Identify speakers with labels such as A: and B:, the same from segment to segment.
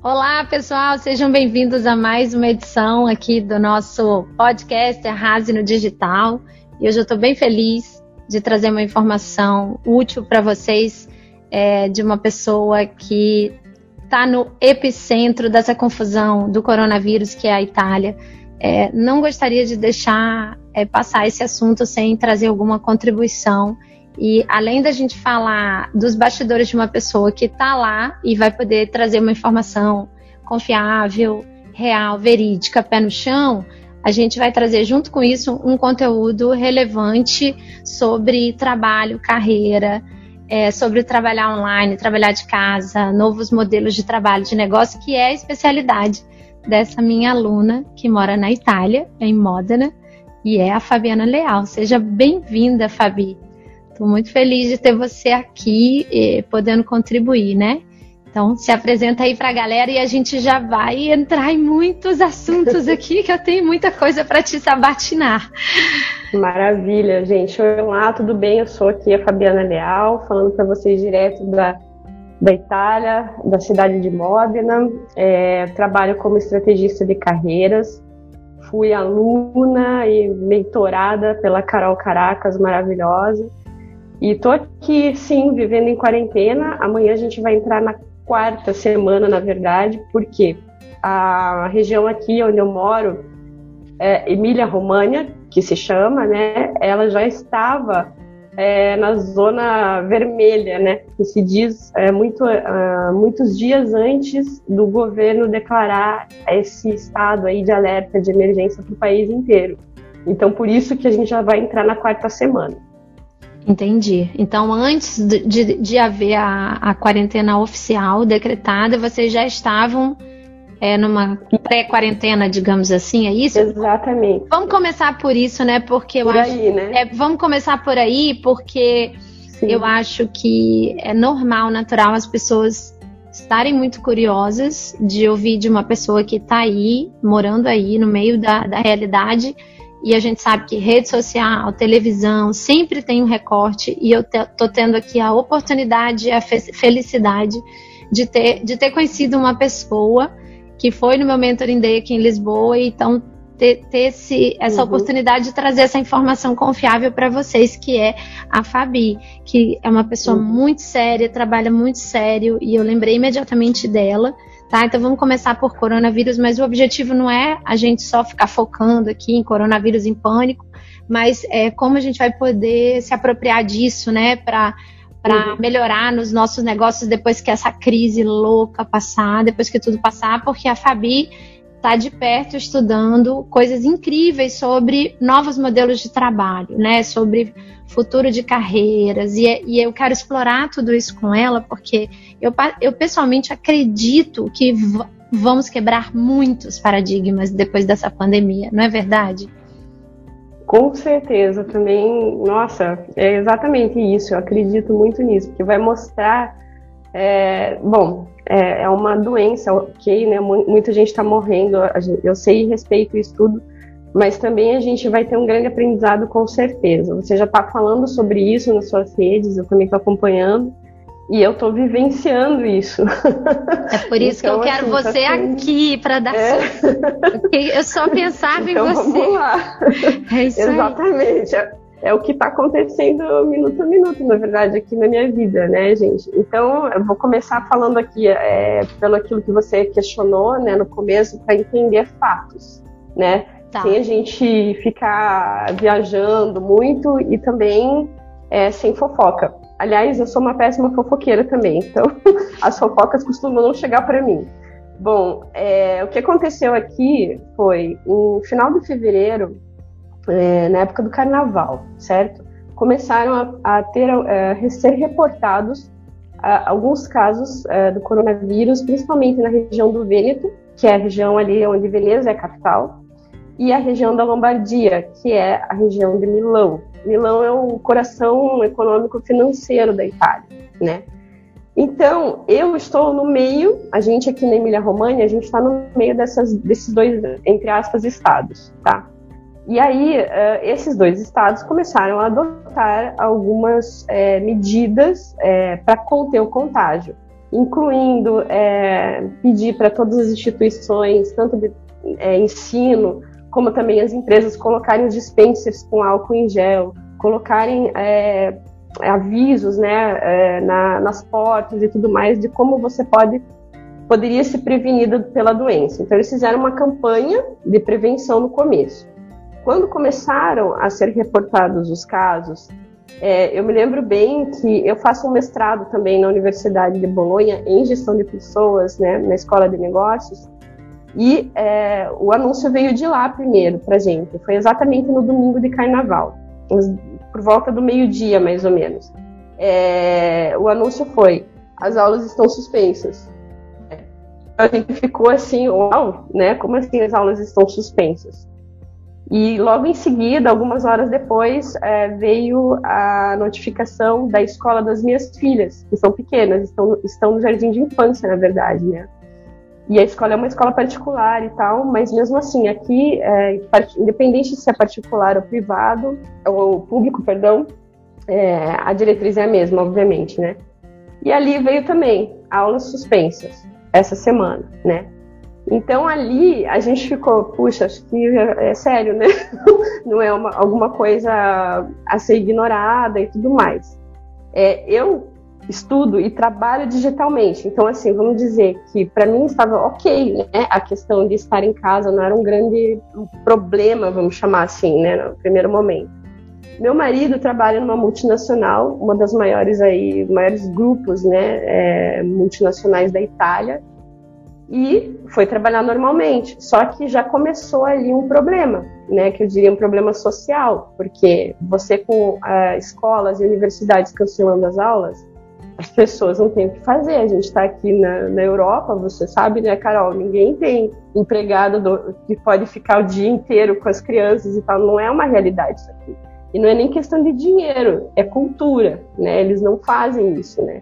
A: Olá, pessoal, sejam bem-vindos a mais uma edição aqui do nosso podcast Arrase no Digital. E hoje eu estou bem feliz de trazer uma informação útil para vocês é, de uma pessoa que está no epicentro dessa confusão do coronavírus, que é a Itália. É, não gostaria de deixar é, passar esse assunto sem trazer alguma contribuição. E além da gente falar dos bastidores de uma pessoa que está lá e vai poder trazer uma informação confiável, real, verídica, pé no chão, a gente vai trazer junto com isso um conteúdo relevante sobre trabalho, carreira, é, sobre trabalhar online, trabalhar de casa, novos modelos de trabalho, de negócio, que é a especialidade dessa minha aluna que mora na Itália, em Modena, e é a Fabiana Leal. Seja bem-vinda, Fabi. Estou muito feliz de ter você aqui, podendo contribuir, né? Então, se apresenta aí para a galera e a gente já vai entrar em muitos assuntos aqui, que eu tenho muita coisa para te sabatinar.
B: Maravilha, gente. Olá, tudo bem? Eu sou aqui a Fabiana Leal, falando para vocês direto da, da Itália, da cidade de Modena. É, trabalho como estrategista de carreiras. Fui aluna e mentorada pela Carol Caracas, maravilhosa. E tô aqui, sim, vivendo em quarentena. Amanhã a gente vai entrar na quarta semana, na verdade, porque a região aqui onde eu moro, é Emília-România, que se chama, né? Ela já estava é, na zona vermelha, né? Que se diz é, muito, uh, muitos dias antes do governo declarar esse estado aí de alerta de emergência para o país inteiro. Então, por isso que a gente já vai entrar na quarta semana.
A: Entendi. Então, antes de, de, de haver a, a, quarentena oficial decretada, vocês já estavam é, numa pré-quarentena, digamos assim, é isso?
B: Exatamente.
A: Vamos começar por isso, né? Porque
B: por
A: eu
B: acho. Aí, né?
A: É, vamos começar por aí, porque Sim. eu acho que é normal, natural as pessoas estarem muito curiosas de ouvir de uma pessoa que está aí, morando aí, no meio da, da realidade e a gente sabe que rede social, televisão, sempre tem um recorte, e eu estou tendo aqui a oportunidade, a felicidade de ter, de ter conhecido uma pessoa que foi no meu Mentoring Day aqui em Lisboa, e então ter, ter esse, essa uhum. oportunidade de trazer essa informação confiável para vocês, que é a Fabi, que é uma pessoa uhum. muito séria, trabalha muito sério, e eu lembrei imediatamente dela. Tá? Então vamos começar por coronavírus, mas o objetivo não é a gente só ficar focando aqui em coronavírus em pânico, mas é como a gente vai poder se apropriar disso, né, para para uhum. melhorar nos nossos negócios depois que essa crise louca passar, depois que tudo passar, porque a Fabi está de perto estudando coisas incríveis sobre novos modelos de trabalho, né? Sobre futuro de carreiras. E, e eu quero explorar tudo isso com ela, porque eu, eu pessoalmente acredito que vamos quebrar muitos paradigmas depois dessa pandemia, não é verdade?
B: Com certeza, também, nossa, é exatamente isso, eu acredito muito nisso, porque vai mostrar, é, bom, é, é uma doença, ok, né? Muita gente está morrendo, eu sei e respeito isso tudo, mas também a gente vai ter um grande aprendizado com certeza. Você já está falando sobre isso nas suas redes, eu também estou acompanhando. E eu estou vivenciando isso.
A: É por isso então, que eu então, quero assim, você tá aqui para dar é. Eu só pensava então, em você.
B: Vamos lá. É isso Exatamente. Aí é o que está acontecendo minuto a minuto, na verdade, aqui na minha vida, né, gente? Então, eu vou começar falando aqui é, pelo aquilo que você questionou, né, no começo, para entender fatos, né? Tá. Sem a gente ficar viajando muito e também é, sem fofoca. Aliás, eu sou uma péssima fofoqueira também, então as fofocas costumam não chegar para mim. Bom, é, o que aconteceu aqui foi, em final de fevereiro, é, na época do carnaval, certo? Começaram a, a ter é, a ser reportados a, alguns casos é, do coronavírus, principalmente na região do Vêneto, que é a região ali onde Veneza é a capital, e a região da Lombardia, que é a região de Milão. Milão é o coração econômico financeiro da Itália, né? Então, eu estou no meio, a gente aqui na Emília-Romagna, a gente está no meio dessas, desses dois, entre aspas, estados, tá? E aí, uh, esses dois estados começaram a adotar algumas é, medidas é, para conter o contágio. incluindo é, pedir para todas as instituições, tanto de ensino, como também as empresas colocarem os dispensers com álcool em gel, colocarem é, avisos né, é, na, nas portas e tudo mais de como você pode poderia se prevenir pela doença. Então eles fizeram uma campanha de prevenção no começo. Quando começaram a ser reportados os casos, é, eu me lembro bem que eu faço um mestrado também na Universidade de Bolonha em gestão de pessoas, né, na Escola de Negócios, e é, o anúncio veio de lá primeiro para gente. Foi exatamente no domingo de Carnaval, por volta do meio-dia, mais ou menos. É, o anúncio foi: as aulas estão suspensas. A gente ficou assim, uau, né? Como assim as aulas estão suspensas? E logo em seguida, algumas horas depois, é, veio a notificação da escola das minhas filhas, que são pequenas, estão, estão no jardim de infância, na verdade, né? E a escola é uma escola particular e tal, mas mesmo assim, aqui, é, independente se é particular ou privado, ou público, perdão, é, a diretriz é a mesma, obviamente, né? E ali veio também aulas suspensas essa semana, né? Então ali a gente ficou, puxa, acho que é, sério, né? Não é uma, alguma coisa a ser ignorada e tudo mais. É, eu estudo e trabalho digitalmente, então assim, vamos dizer que para mim estava ok, né? A questão de estar em casa não era um grande problema, vamos chamar assim, né? No primeiro momento. Meu marido trabalha numa multinacional, uma das maiores aí, maiores grupos, né, é, multinacionais da Itália, e foi trabalhar normalmente. Só que já começou ali um problema, né, que eu diria um problema social, porque você com uh, escolas e universidades cancelando as aulas, as pessoas não têm o que fazer. A gente está aqui na, na, Europa, você sabe, né, Carol? Ninguém tem empregado do, que pode ficar o dia inteiro com as crianças e tal. Não é uma realidade isso aqui. E não é nem questão de dinheiro, é cultura, né? Eles não fazem isso, né?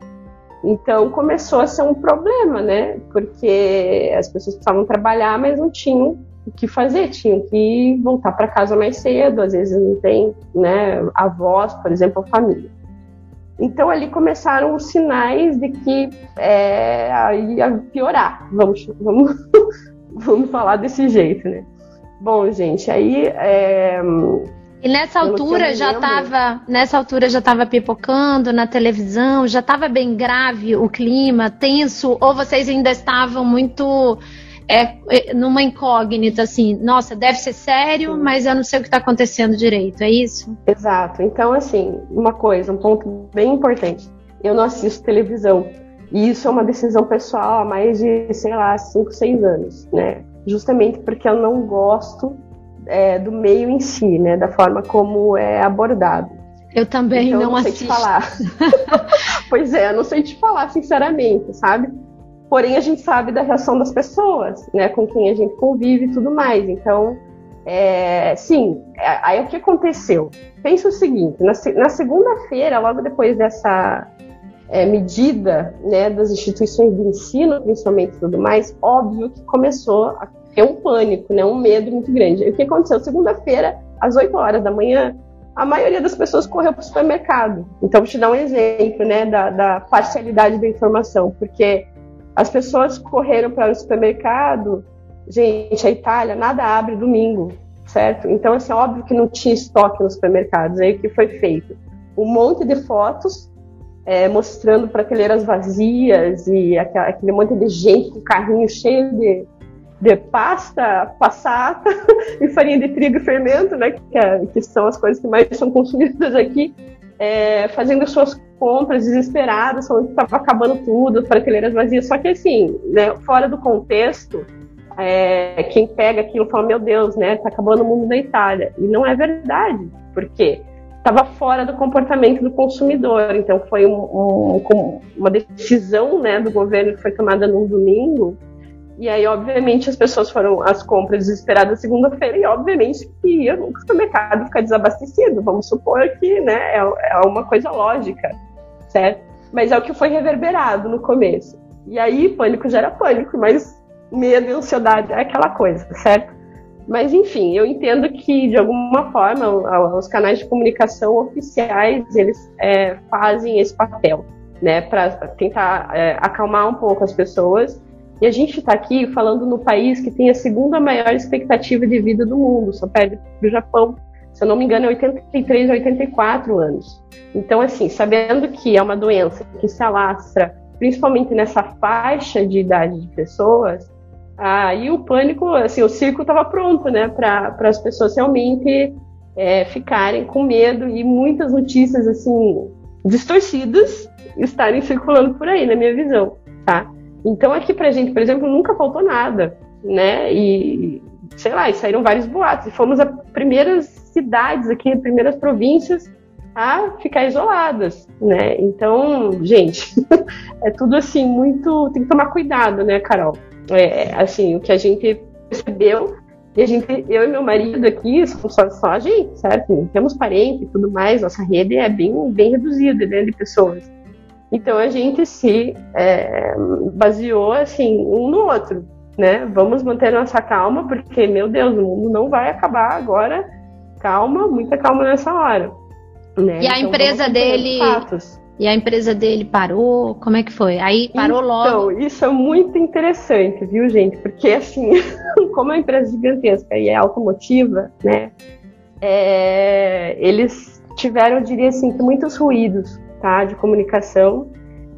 B: Então começou a ser um problema, né? Porque as pessoas precisavam trabalhar, mas não tinham o que fazer, tinham que voltar para casa mais cedo, às vezes não tem, né, avós, por exemplo, a família. Então ali começaram os sinais de que é, ia piorar, vamos, vamos, vamos falar desse jeito, né? Bom, gente, aí é,
A: e nessa altura já estava, nessa altura já estava pipocando na televisão, já estava bem grave o clima, tenso, ou vocês ainda estavam muito é, é numa incógnita assim, nossa, deve ser sério, Sim. mas eu não sei o que está acontecendo direito, é isso?
B: Exato. Então assim, uma coisa, um ponto bem importante. Eu não assisto televisão e isso é uma decisão pessoal há mais de, sei lá, 5, 6 anos, né? Justamente porque eu não gosto é, do meio em si, né? Da forma como é abordado.
A: Eu também então, não, não sei
B: te falar. pois é, eu não sei te falar, sinceramente, sabe? Porém, a gente sabe da reação das pessoas, né? Com quem a gente convive e tudo mais. Então, é, sim, é, aí o que aconteceu? Pensa o seguinte: na, na segunda-feira, logo depois dessa é, medida né, das instituições de ensino, principalmente tudo mais, óbvio que começou a é um pânico, né? Um medo muito grande. E o que aconteceu? Segunda-feira, às 8 horas da manhã, a maioria das pessoas correu para o supermercado. Então, vou te dar um exemplo, né, da, da parcialidade da informação, porque as pessoas correram para o supermercado. Gente, a Itália nada abre domingo, certo? Então, assim, é óbvio que não tinha estoque nos supermercados. Aí o que foi feito? Um monte de fotos é, mostrando prateleiras vazias e aquele monte de gente com carrinho cheio de de pasta, passata e farinha de trigo e fermento, né, que, é, que são as coisas que mais são consumidas aqui, é, fazendo suas compras desesperadas, falando que estava acabando tudo, prateleiras vazias. Só que assim, né, fora do contexto, é, quem pega aquilo fala, meu Deus, né, tá acabando o mundo da Itália. E não é verdade, porque estava fora do comportamento do consumidor. Então foi um, um, uma decisão né, do governo que foi tomada num domingo e aí, obviamente, as pessoas foram às compras desesperadas segunda-feira e, obviamente, que ia o supermercado ficar desabastecido. Vamos supor que né, é, é uma coisa lógica, certo? Mas é o que foi reverberado no começo. E aí, pânico gera pânico, mas medo e ansiedade é aquela coisa, certo? Mas, enfim, eu entendo que, de alguma forma, os canais de comunicação oficiais, eles é, fazem esse papel. né, para tentar é, acalmar um pouco as pessoas. E a gente está aqui falando no país que tem a segunda maior expectativa de vida do mundo, só perde para o Japão. Se eu não me engano, é 83 a 84 anos. Então, assim, sabendo que é uma doença que se alastra principalmente nessa faixa de idade de pessoas, aí o pânico, assim, o circo estava pronto, né, para as pessoas realmente é, ficarem com medo e muitas notícias, assim, distorcidas estarem circulando por aí, na minha visão, tá? Então aqui pra gente, por exemplo, nunca faltou nada, né? E sei lá, e saíram vários boatos. E fomos as primeiras cidades aqui, as primeiras províncias a ficar isoladas, né? Então, gente, é tudo assim muito, tem que tomar cuidado, né, Carol? É, assim, o que a gente percebeu e a gente, eu e meu marido aqui, somos só, só a gente, certo? Temos parente e tudo mais, nossa rede é bem, bem reduzida né, de pessoas. Então a gente se é, baseou assim um no outro, né? Vamos manter nossa calma, porque, meu Deus, o mundo não vai acabar agora. Calma, muita calma nessa hora.
A: Né? E a então, empresa dele. E a empresa dele parou? Como é que foi? Aí parou
B: então,
A: logo.
B: Então, isso é muito interessante, viu, gente? Porque assim, como a empresa gigantesca e é automotiva, né? É, eles tiveram, eu diria assim, muitos ruídos, tá? De comunicação.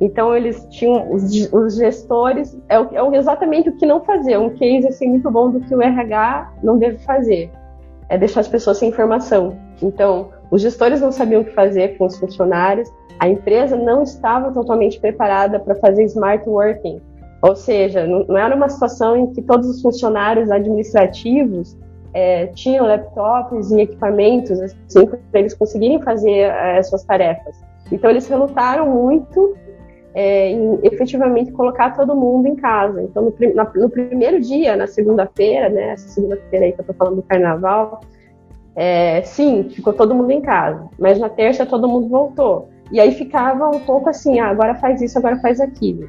B: Então eles tinham os, os gestores é, é, exatamente o que não fazer. Um case assim muito bom do que o RH não deve fazer é deixar as pessoas sem informação. Então os gestores não sabiam o que fazer com os funcionários, a empresa não estava totalmente preparada para fazer smart working, ou seja, não, não, era uma situação em que todos os funcionários administrativos é, tinham laptops e equipamentos assim, para eles conseguirem fazer é, suas tarefas. Então eles relutaram muito é, em efetivamente colocar todo mundo em casa. Então no, no primeiro dia, na segunda-feira, né, essa segunda-feira aí que eu estou falando do carnaval, é, sim, ficou todo mundo em casa, mas na terça todo mundo voltou. E aí ficava um pouco assim, ah, agora faz isso, agora faz aquilo.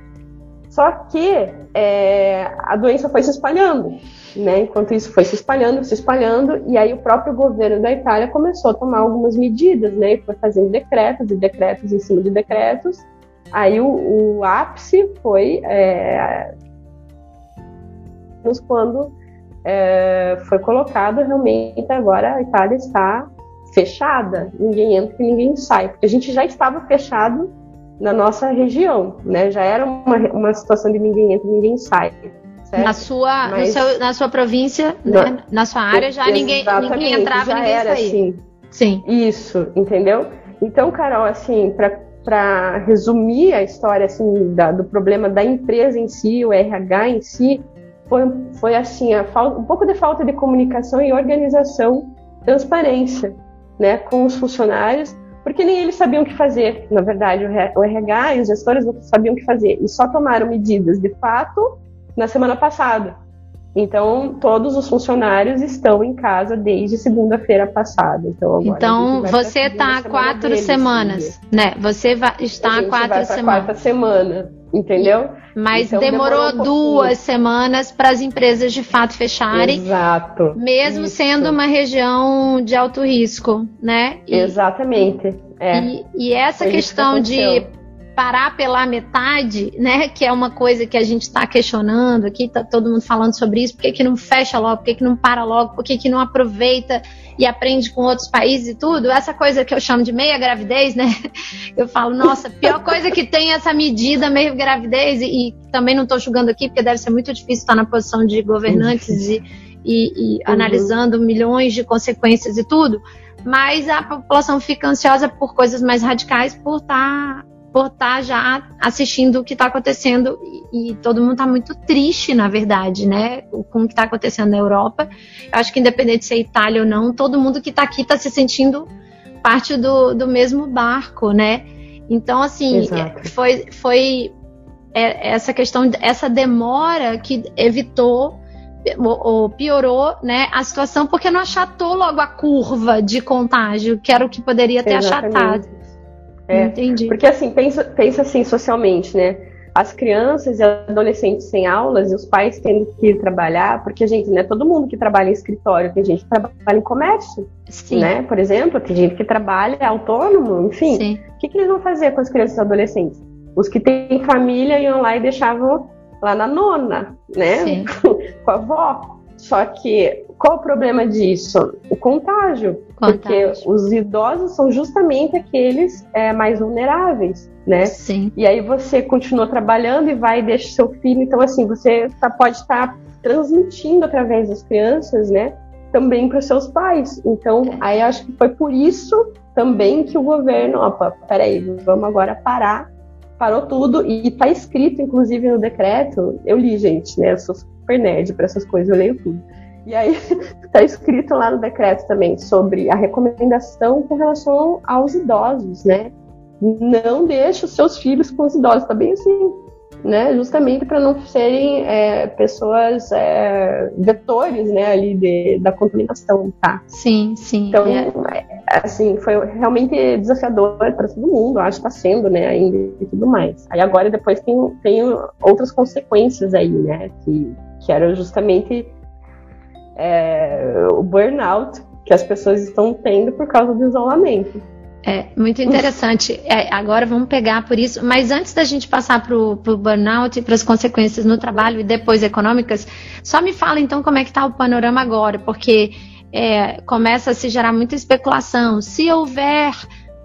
B: Só que é, a doença foi se espalhando, né? Enquanto isso foi se espalhando, se espalhando, e aí o próprio governo da Itália começou a tomar algumas medidas, né? E foi fazendo decretos e decretos em cima de decretos. Aí o, o ápice foi é, quando é, foi colocado realmente agora a Itália está fechada, ninguém entra e ninguém sai, porque a gente já estava fechado na nossa região, né? Já era uma, uma situação de ninguém entra e ninguém sai.
A: Certo? Na sua, Mas, seu, na sua província, na, né? na sua área, já ninguém, ninguém entrava já ninguém era saía. Assim.
B: Sim. Isso, entendeu? Então, Carol, assim, para resumir a história assim, da, do problema da empresa em si, o RH em si, foi, foi assim, a falta, um pouco de falta de comunicação e organização, transparência, né, com os funcionários, porque nem eles sabiam o que fazer. Na verdade, o RH e os gestores não sabiam o que fazer e só tomaram medidas de fato na semana passada. Então, todos os funcionários estão em casa desde segunda-feira passada.
A: Então, então você está há quatro deles, semanas, né? Você vai, está há quatro semanas.
B: quarta semana, entendeu?
A: Mas então, demorou, demorou um duas semanas para as empresas de fato fecharem.
B: Exato.
A: Mesmo isso. sendo uma região de alto risco, né?
B: E, Exatamente.
A: É. E, e essa Foi questão que de parar pela metade, né? Que é uma coisa que a gente está questionando aqui, tá todo mundo falando sobre isso. Por que, que não fecha logo? Por que, que não para logo? Por que, que não aproveita e aprende com outros países e tudo? Essa coisa que eu chamo de meia gravidez, né? Eu falo, nossa, pior coisa que tem é essa medida meio gravidez, e, e também não estou julgando aqui, porque deve ser muito difícil estar na posição de governantes e, e, e uhum. analisando milhões de consequências e tudo mas a população fica ansiosa por coisas mais radicais por estar tá por estar tá já assistindo o que está acontecendo e, e, todo mundo está muito triste, na verdade, né, com o que está acontecendo na Europa. Eu acho que independente de ser Itália ou não, todo mundo que está aqui está se sentindo parte do, do mesmo barco, né? Então, assim, Exato. foi, foi é, essa questão, essa demora que evitou ou piorou né, a situação porque não achatou logo a curva de contágio, que era o que poderia ter Exatamente. achatado.
B: É, Entendi. Porque assim, pensa, pensa assim socialmente, né? As crianças e adolescentes sem aulas e os pais tendo que ir trabalhar, porque, gente, não é todo mundo que trabalha em escritório, tem gente que trabalha em comércio, Sim. né? Por exemplo, tem gente que trabalha autônomo, enfim. Sim. O que, que eles vão fazer com as crianças e adolescentes? Os que têm família iam lá e deixavam lá na nona, né? Com a avó. Só que qual o problema disso? O contágio, contágio. Porque os idosos são justamente aqueles é, mais vulneráveis, né?
A: Sim.
B: E aí você continua trabalhando e vai e deixa seu filho. Então, assim, você tá, pode estar transmitindo através das crianças, né? Também para os seus pais. Então, é. aí acho que foi por isso também que o governo, opa, peraí, vamos agora parar parou tudo e está escrito, inclusive, no decreto. Eu li, gente, né? Eu sou super nerd para essas coisas, eu leio tudo. E aí está escrito lá no decreto também sobre a recomendação com relação aos idosos, né? Não deixe os seus filhos com os idosos, tá bem assim, né? Justamente para não serem é, pessoas é, vetores, né, ali de, da contaminação, tá?
A: Sim, sim.
B: Então, é. assim, foi realmente desafiador para todo mundo, acho que está sendo, né, ainda e tudo mais. Aí agora depois tem, tem outras consequências aí, né, que, que eram justamente é, o burnout que as pessoas estão tendo por causa do isolamento.
A: É, muito interessante. É, agora vamos pegar por isso. Mas antes da gente passar para o burnout e para as consequências no trabalho e depois econômicas, só me fala então como é que está o panorama agora, porque é, começa a se gerar muita especulação. Se houver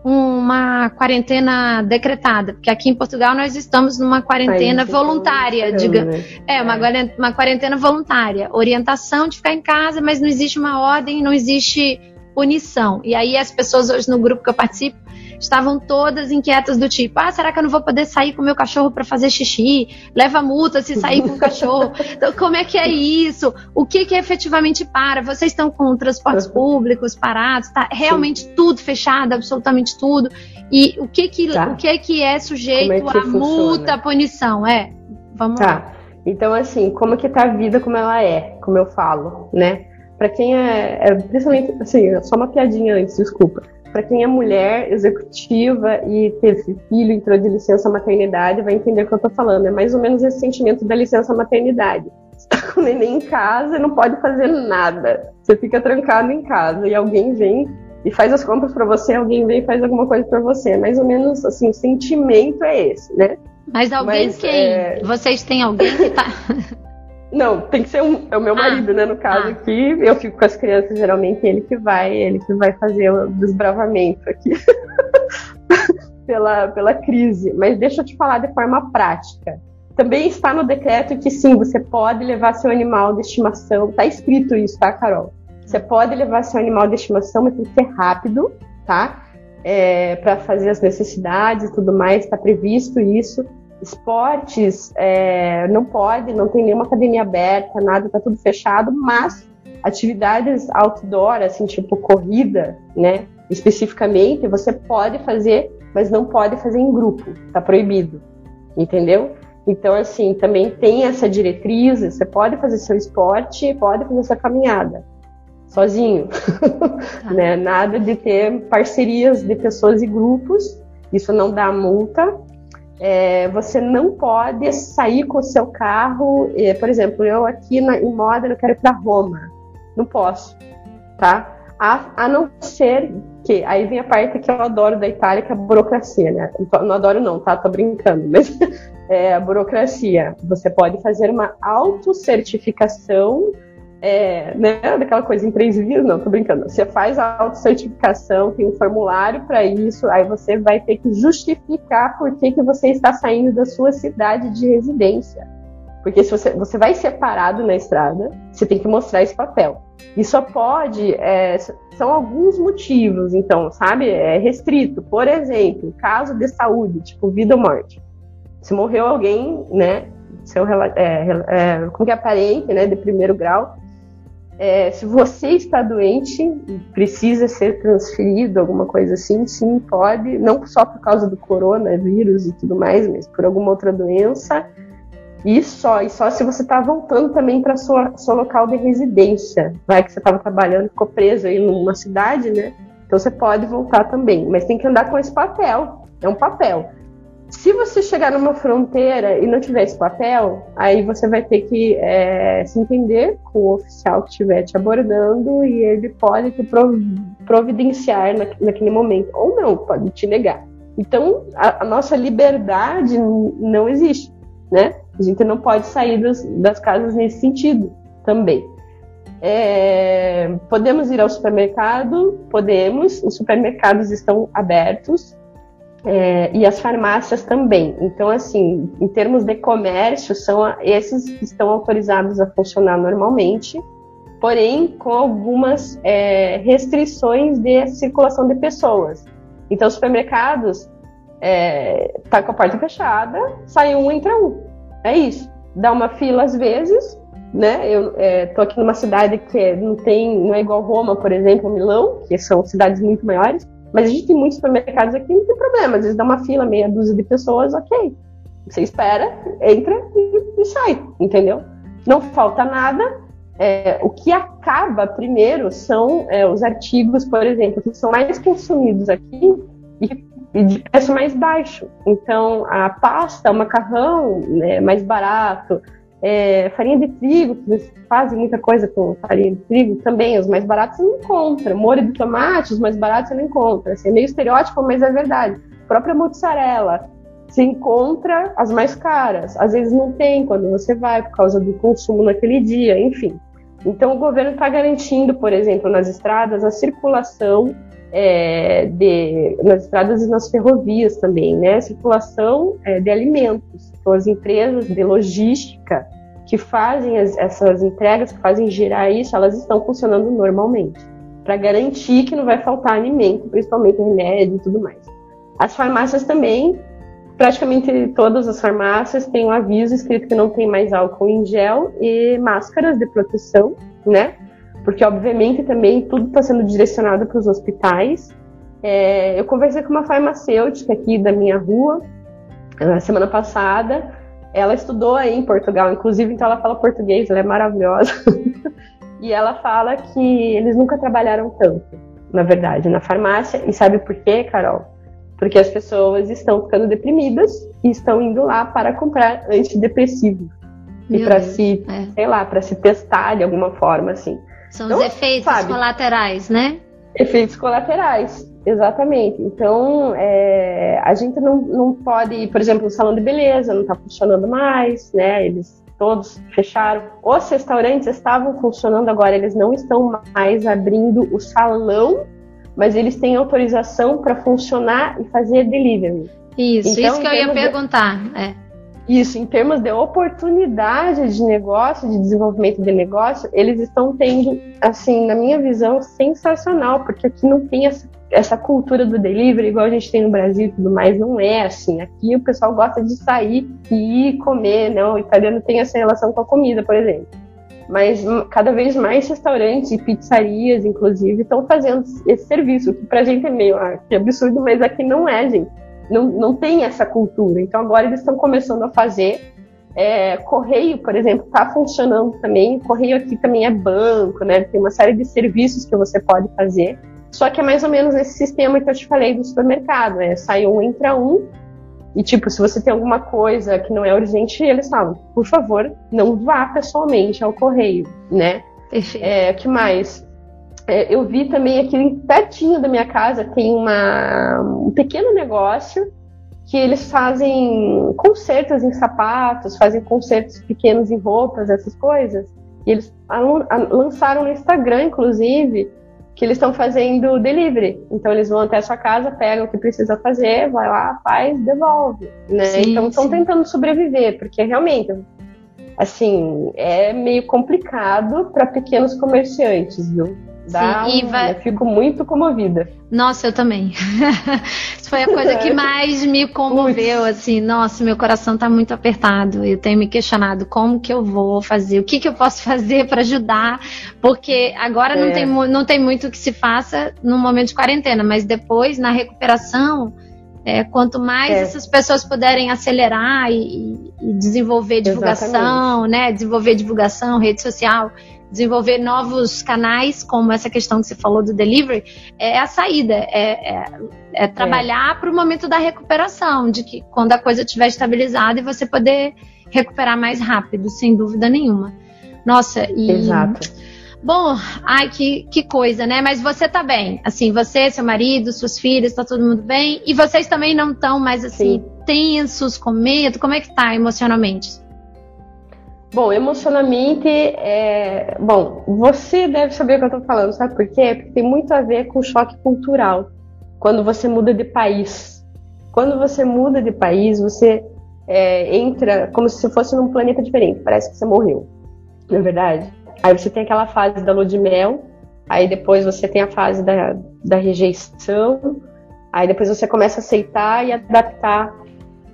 A: uma quarentena decretada, porque aqui em Portugal nós estamos numa quarentena voluntária, digamos. Né? É, uma, é. uma quarentena voluntária. Orientação de ficar em casa, mas não existe uma ordem, não existe punição. E aí as pessoas hoje no grupo que eu participo estavam todas inquietas do tipo: ah, será que eu não vou poder sair com o meu cachorro para fazer xixi? Leva multa se sair com o cachorro. Então, como é que é isso? O que que efetivamente para? Vocês estão com transportes públicos parados? Tá realmente Sim. tudo fechado, absolutamente tudo. E o que que tá. o que que é sujeito é que a funciona? multa, a punição? É, vamos tá. lá.
B: Então, assim, como que tá a vida como ela é, como eu falo, né? Para quem é, é, principalmente, assim, só uma piadinha antes, desculpa para quem é mulher executiva e teve filho, entrou de licença maternidade, vai entender o que eu estou falando. É mais ou menos esse sentimento da licença maternidade. Você está com o neném em casa e não pode fazer nada. Você fica trancado em casa e alguém vem e faz as compras para você, alguém vem e faz alguma coisa para você. Mais ou menos assim, o sentimento é esse, né?
A: Mas alguém Mas, quem? É... Vocês têm alguém que tá.
B: Não, tem que ser um, é o meu ah, marido, né? No caso ah. aqui, eu fico com as crianças, geralmente ele que vai, ele que vai fazer o desbravamento aqui pela, pela crise. Mas deixa eu te falar de forma prática. Também está no decreto que sim, você pode levar seu animal de estimação. Tá escrito isso, tá, Carol? Você pode levar seu animal de estimação, mas tem que ser rápido, tá? É, para fazer as necessidades e tudo mais, está previsto isso esportes é, não pode, não tem nenhuma academia aberta, nada, tá tudo fechado, mas atividades outdoor, assim, tipo corrida, né, especificamente, você pode fazer, mas não pode fazer em grupo, tá proibido, entendeu? Então, assim, também tem essa diretriz, você pode fazer seu esporte, pode fazer sua caminhada, sozinho, tá. né, nada de ter parcerias de pessoas e grupos, isso não dá multa, é, você não pode sair com o seu carro, é, por exemplo, eu aqui na, em Modena eu quero ir para Roma, não posso, tá? A, a, não ser que, aí vem a parte que eu adoro da Itália, que é a burocracia, né? Não adoro não, tá? Tô brincando, mas é a burocracia. Você pode fazer uma autocertificação é, né, daquela coisa em três dias, não, tô brincando. Você faz a autocertificação, tem um formulário para isso, aí você vai ter que justificar por que, que você está saindo da sua cidade de residência. Porque se você, você vai ser parado na estrada, você tem que mostrar esse papel. E só pode, é, são alguns motivos, então, sabe? É restrito. Por exemplo, caso de saúde, tipo vida ou morte. Se morreu alguém, né? Seu, é, é, como que é parente, né? De primeiro grau, é, se você está doente e precisa ser transferido, alguma coisa assim, sim, pode, não só por causa do coronavírus e tudo mais, mas por alguma outra doença. E só, e só se você está voltando também para sua seu local de residência. Vai que você estava trabalhando, ficou preso aí numa cidade, né? Então você pode voltar também, mas tem que andar com esse papel. É um papel. Se você chegar numa fronteira e não tiver esse papel, aí você vai ter que é, se entender com o oficial que estiver te abordando e ele pode te providenciar na, naquele momento. Ou não, pode te negar. Então, a, a nossa liberdade não existe, né? A gente não pode sair das, das casas nesse sentido também. É, podemos ir ao supermercado? Podemos. Os supermercados estão abertos é, e as farmácias também. Então, assim, em termos de comércio, são esses que estão autorizados a funcionar normalmente, porém com algumas é, restrições de circulação de pessoas. Então, os supermercados é, tá com a porta fechada, sai um, entra um. É isso. Dá uma fila às vezes, né? Eu é, tô aqui numa cidade que não tem, não é igual Roma, por exemplo, Milão, que são cidades muito maiores, mas a gente tem muitos supermercados aqui, não tem problema. Às vezes dá uma fila, meia dúzia de pessoas, ok. Você espera, entra e, sai, entendeu? Não falta nada. É, o que acaba primeiro são é, os artigos, por exemplo, que são mais consumidos aqui e, e de preço mais baixo. Então, a pasta, o macarrão né, mais barato, é, farinha de trigo, que eles fazem muita coisa com farinha de trigo também, os mais baratos você não encontra. Molho de tomate, os mais baratos você não encontra. Assim, é meio estereótipo, mas é verdade. A própria mozzarella, você encontra as mais caras. Às vezes não tem quando você vai, por causa do consumo naquele dia, enfim. Então o governo está garantindo, por exemplo, nas estradas, a circulação é, de, nas estradas e nas ferrovias também, né? Circulação é, de alimentos. Então, as empresas de logística que fazem as, essas entregas, que fazem girar isso, elas estão funcionando normalmente, para garantir que não vai faltar alimento, principalmente remédio e tudo mais. As farmácias também, praticamente todas as farmácias têm um aviso escrito que não tem mais álcool em gel e máscaras de proteção, né? Porque, obviamente, também tudo está sendo direcionado para os hospitais. É, eu conversei com uma farmacêutica aqui da minha rua, na semana passada. Ela estudou aí em Portugal, inclusive, então ela fala português, ela é maravilhosa. e ela fala que eles nunca trabalharam tanto, na verdade, na farmácia. E sabe por quê, Carol? Porque as pessoas estão ficando deprimidas e estão indo lá para comprar antidepressivo. Meu e para se, é. sei lá, para se testar de alguma forma, assim.
A: São então, os efeitos sabe, colaterais, né?
B: Efeitos colaterais. Exatamente. Então, é, a gente não, não pode, por exemplo, o salão de beleza não está funcionando mais, né? Eles todos fecharam. Os restaurantes estavam funcionando agora, eles não estão mais abrindo o salão, mas eles têm autorização para funcionar e fazer delivery.
A: Isso, então, isso que eu ia perguntar. É.
B: Isso, em termos de oportunidade de negócio, de desenvolvimento de negócio, eles estão tendo, assim, na minha visão, sensacional, porque aqui não tem essa, essa cultura do delivery igual a gente tem no Brasil e tudo mais, não é assim. Aqui o pessoal gosta de sair e ir comer, né? O italiano tem essa relação com a comida, por exemplo. Mas cada vez mais restaurantes e pizzarias, inclusive, estão fazendo esse serviço, que pra gente é meio ah, que absurdo, mas aqui não é, gente não, não tem essa cultura. Então agora eles estão começando a fazer. É, correio, por exemplo, está funcionando também. Correio aqui também é banco, né? Tem uma série de serviços que você pode fazer. Só que é mais ou menos esse sistema que eu te falei do supermercado. É, sai um, entra um. E, tipo, se você tem alguma coisa que não é urgente, eles falam, por favor, não vá pessoalmente ao correio, né? É, que mais? É, eu vi também aqui pertinho da minha casa tem uma, um pequeno negócio que eles fazem consertos em sapatos, fazem consertos pequenos em roupas, essas coisas. E eles lançaram no Instagram, inclusive, que eles estão fazendo delivery. Então eles vão até a sua casa, pegam o que precisa fazer, vai lá, faz, devolve. Né? Sim, então estão tentando sobreviver, porque realmente, assim, é meio complicado para pequenos comerciantes, viu? Dá Sim, um, vai... Eu fico muito comovida.
A: Nossa, eu também. Foi a coisa que mais me comoveu, assim. Nossa, meu coração tá muito apertado. Eu tenho me questionado como que eu vou fazer, o que que eu posso fazer para ajudar, porque agora é. não, tem, não tem muito que se faça no momento de quarentena, mas depois, na recuperação, é, quanto mais é. essas pessoas puderem acelerar e, e desenvolver divulgação, Exatamente. né? Desenvolver divulgação, rede social, desenvolver novos canais, como essa questão que você falou do delivery, é a saída, é, é, é trabalhar é. para o momento da recuperação, de que quando a coisa estiver estabilizada e você poder recuperar mais rápido, sem dúvida nenhuma. Nossa, e.
B: Exato.
A: Bom, ai, que, que coisa, né? Mas você tá bem. Assim, você, seu marido, seus filhos, tá todo mundo bem. E vocês também não estão mais assim, Sim. tensos, com medo? Como é que tá emocionalmente?
B: Bom, emocionalmente, é... bom, você deve saber o que eu tô falando, sabe por quê? Porque tem muito a ver com choque cultural. Quando você muda de país. Quando você muda de país, você é, entra como se fosse num planeta diferente. Parece que você morreu. Não é verdade? Aí você tem aquela fase da lua de mel, aí depois você tem a fase da, da rejeição, aí depois você começa a aceitar e adaptar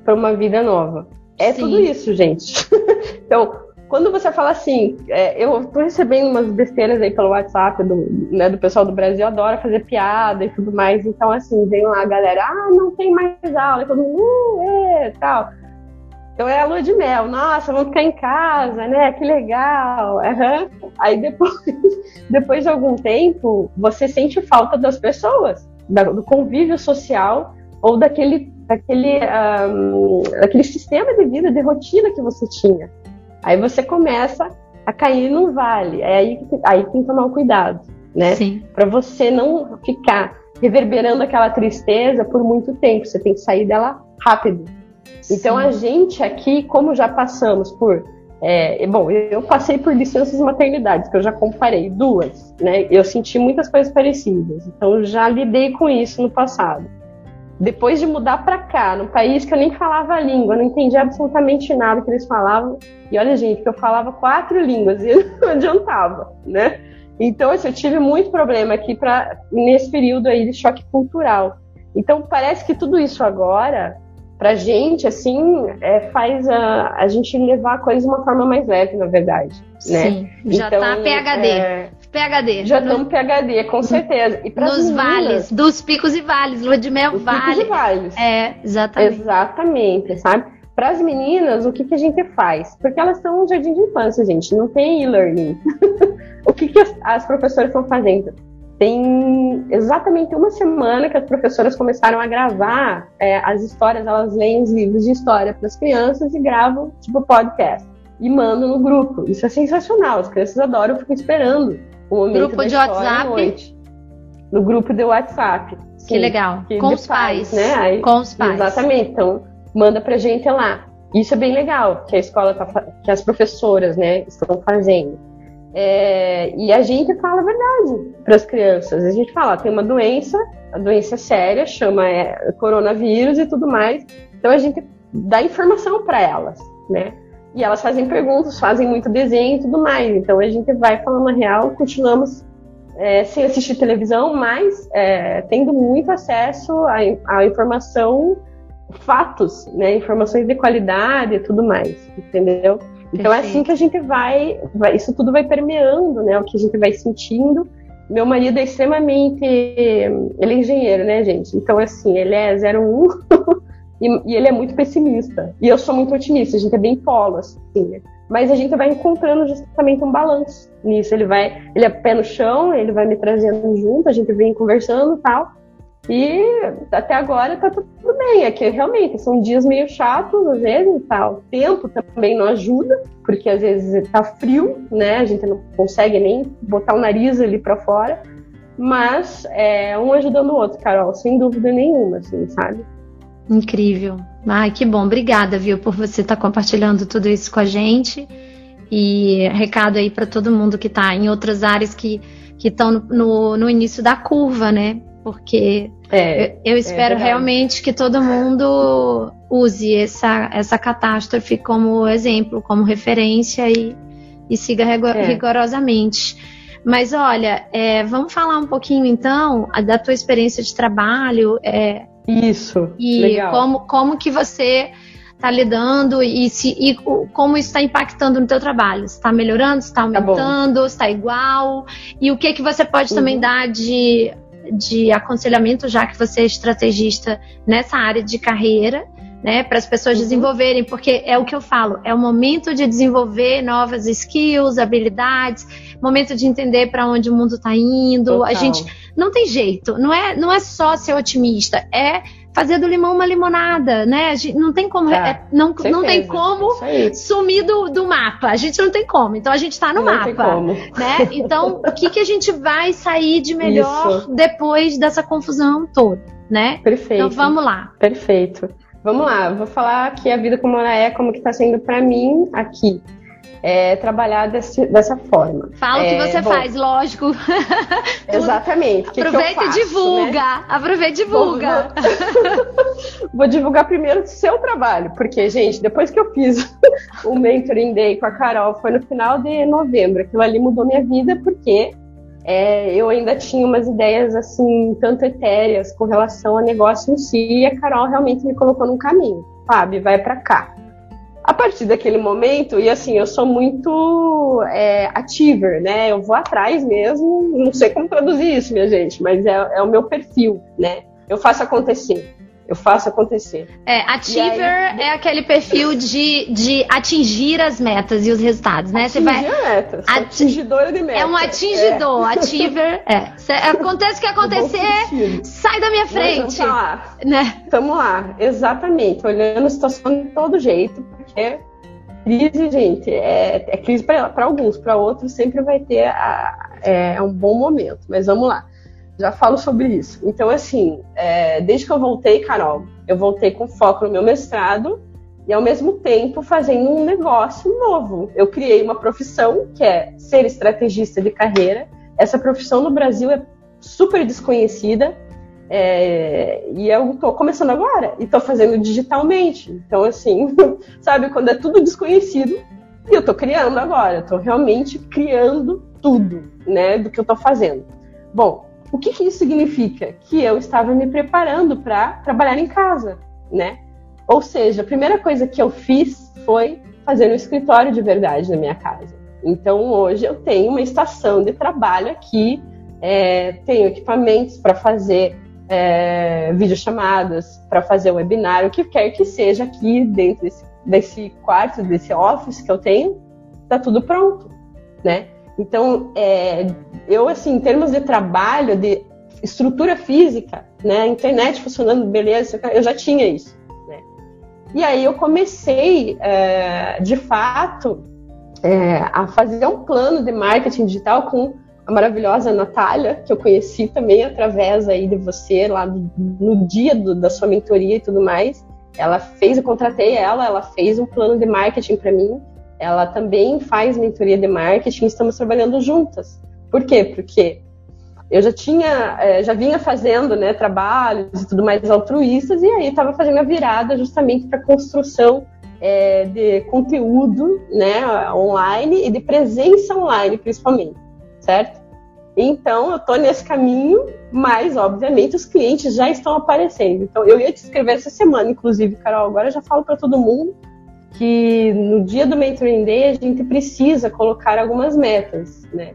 B: para uma vida nova. É Sim. tudo isso, gente. então, quando você fala assim, é, eu tô recebendo umas besteiras aí pelo WhatsApp do, né, do pessoal do Brasil, adora fazer piada e tudo mais. Então, assim, vem lá a galera, ah, não tem mais aula, e todo mundo, uh, é, tal. Então é a lua de mel. Nossa, vamos ficar em casa, né? Que legal. Uhum. Aí depois, depois de algum tempo, você sente falta das pessoas, do convívio social ou daquele, daquele, um, daquele sistema de vida, de rotina que você tinha. Aí você começa a cair num vale. É aí, aí tem que tomar um cuidado, né? Para você não ficar reverberando aquela tristeza por muito tempo. Você tem que sair dela rápido. Então Sim. a gente aqui, como já passamos por é, bom, eu passei por licenças maternidades, que eu já comparei, duas, né? Eu senti muitas coisas parecidas, então já lidei com isso no passado. Depois de mudar para cá, num país que eu nem falava a língua, não entendia absolutamente nada que eles falavam, e olha, gente, que eu falava quatro línguas e não adiantava, né? Então, assim, eu tive muito problema aqui pra, nesse período aí de choque cultural. Então, parece que tudo isso agora pra gente, assim, é, faz a, a gente levar a coisa de uma forma mais leve, na verdade. Né? Sim,
A: já então, tá PHD. É, PHD.
B: Já estamos PHD, com certeza.
A: E Nos meninas, vales, dos picos e vales, lua de mel vale. Picos e vales. É, exatamente.
B: Exatamente, sabe? Para as meninas, o que, que a gente faz? Porque elas estão no jardim de infância, gente, não tem e-learning. o que, que as, as professoras estão fazendo? Tem exatamente uma semana que as professoras começaram a gravar é, as histórias, elas leem os livros de história para as crianças e gravam, tipo, podcast. E mandam no grupo. Isso é sensacional, as crianças adoram, ficam esperando o momento
A: grupo da de WhatsApp. Noite,
B: no grupo de WhatsApp.
A: Sim, que legal. Que Com os pais. pais. né? Aí, Com os pais.
B: Exatamente. Então, manda pra gente lá. Isso é bem legal, que a escola tá, que as professoras, né, estão fazendo. É, e a gente fala a verdade para as crianças. A gente fala, tem uma doença, a doença é séria, chama é, coronavírus e tudo mais. Então a gente dá informação para elas, né? E elas fazem perguntas, fazem muito desenho e tudo mais. Então a gente vai falando a real, continuamos é, sem assistir televisão, mas é, tendo muito acesso à, informação, fatos, né? Informações de qualidade e tudo mais, entendeu? Então Perfeito. é assim que a gente vai, vai, isso tudo vai permeando, né? O que a gente vai sentindo. Meu marido é extremamente, ele é engenheiro, né, gente? Então assim, ele é 01 e, e, ele é muito pessimista. E eu sou muito otimista, a gente é bem polo, assim, né? Mas a gente vai encontrando justamente um balanço nisso. Ele vai, ele é pé no chão, ele vai me trazendo junto, a gente vem conversando e tal. E até agora tá tudo bem. É que realmente são dias meio chatos, às vezes, tá? O tempo também não ajuda, porque às vezes tá frio, né? A gente não consegue nem botar o nariz ali para fora. Mas é um ajudando o outro, Carol, sem dúvida nenhuma, assim, sabe?
A: Incrível. Ai, que bom. Obrigada, viu, por você estar tá compartilhando tudo isso com a gente. E recado aí para todo mundo que está em outras áreas que estão no, no, no início da curva, né? Porque é, eu, eu, é espero é realmente que todo mundo use essa, essa catástrofe como exemplo, como referência e, e siga é. rigorosamente. Mas olha, é, vamos falar um pouquinho então da tua experiência de trabalho. É,
B: isso.
A: E legal. como como que você está lidando e, se, e como isso está impactando no teu trabalho. Está melhorando, está tá aumentando, está tá igual? E o que que você pode uhum. também dar de de aconselhamento, já que você é estrategista nessa área de carreira, né, para as pessoas uhum. desenvolverem, porque é o que eu falo, é o momento de desenvolver novas skills, habilidades, momento de entender para onde o mundo está indo. Total. A gente não tem jeito, não é, não é só ser otimista, é fazer do limão uma limonada, né? A gente não tem como, tá, não, não tem como sumir do, do mapa. A gente não tem como. Então a gente está no não mapa, né? Então o que que a gente vai sair de melhor Isso. depois dessa confusão toda, né?
B: Perfeito.
A: Então vamos lá.
B: Perfeito. Vamos lá, vou falar aqui a vida como ela é, como que está sendo para mim aqui é, trabalhar desse, dessa forma.
A: Fala o que é, você bom, faz, lógico.
B: Exatamente.
A: Que Aproveita que faço, e divulga. Né? Aproveita e divulga.
B: Vou, vou, divulgar primeiro o seu trabalho, porque, gente, depois que eu fiz o Mentoring Day com a Carol, foi no final de novembro. Aquilo ali mudou minha vida, porque é, eu ainda tinha umas ideias assim, tanto etéreas com relação ao negócio em si, e a Carol realmente me colocou num caminho. Fábio, vai para cá a partir daquele momento, e assim, eu sou muito é, ativer, né? Eu vou atrás mesmo, não sei como traduzir isso, minha gente, mas é, é o meu perfil, né? Eu faço acontecer. Eu faço acontecer.
A: É, ativer aí, é aquele perfil de, de atingir as metas e os resultados, né?
B: Você vai metas, ati... atingidora de metas.
A: É um atingidor, é. ativer, é. Cê, acontece o que acontecer, sai da minha frente. Vamos
B: lá. Né? Tamo lá, exatamente, olhando a situação de todo jeito, porque crise, gente, é, é crise para alguns, para outros sempre vai ter a, é, um bom momento, mas vamos lá já falo sobre isso. Então, assim, é, desde que eu voltei, Carol, eu voltei com foco no meu mestrado e, ao mesmo tempo, fazendo um negócio novo. Eu criei uma profissão que é ser estrategista de carreira. Essa profissão no Brasil é super desconhecida é, e eu estou começando agora e estou fazendo digitalmente. Então, assim, sabe, quando é tudo desconhecido, e eu estou criando agora, estou realmente criando tudo, né, do que eu estou fazendo. Bom, o que, que isso significa? Que eu estava me preparando para trabalhar em casa, né? Ou seja, a primeira coisa que eu fiz foi fazer um escritório de verdade na minha casa. Então hoje eu tenho uma estação de trabalho aqui, é, tenho equipamentos para fazer é, videochamadas, para fazer webinar, o que quer que seja aqui dentro desse, desse quarto, desse office que eu tenho, está tudo pronto, né? Então, é, eu, assim, em termos de trabalho, de estrutura física, né, internet funcionando, beleza, eu já tinha isso. Né? E aí eu comecei, é, de fato, é, a fazer um plano de marketing digital com a maravilhosa Natália, que eu conheci também através aí de você, lá do, no dia do, da sua mentoria e tudo mais. Ela fez, eu contratei ela, ela fez um plano de marketing para mim ela também faz mentoria de marketing, estamos trabalhando juntas. Por quê? Porque eu já tinha, é, já vinha fazendo né, trabalhos e tudo mais altruístas, e aí estava fazendo a virada justamente para construção é, de conteúdo né, online e de presença online, principalmente, certo? Então, eu estou nesse caminho, mas, obviamente, os clientes já estão aparecendo. Então, eu ia te escrever essa semana, inclusive, Carol, agora eu já falo para todo mundo que no dia do Mentoring Day a gente precisa colocar algumas metas, né?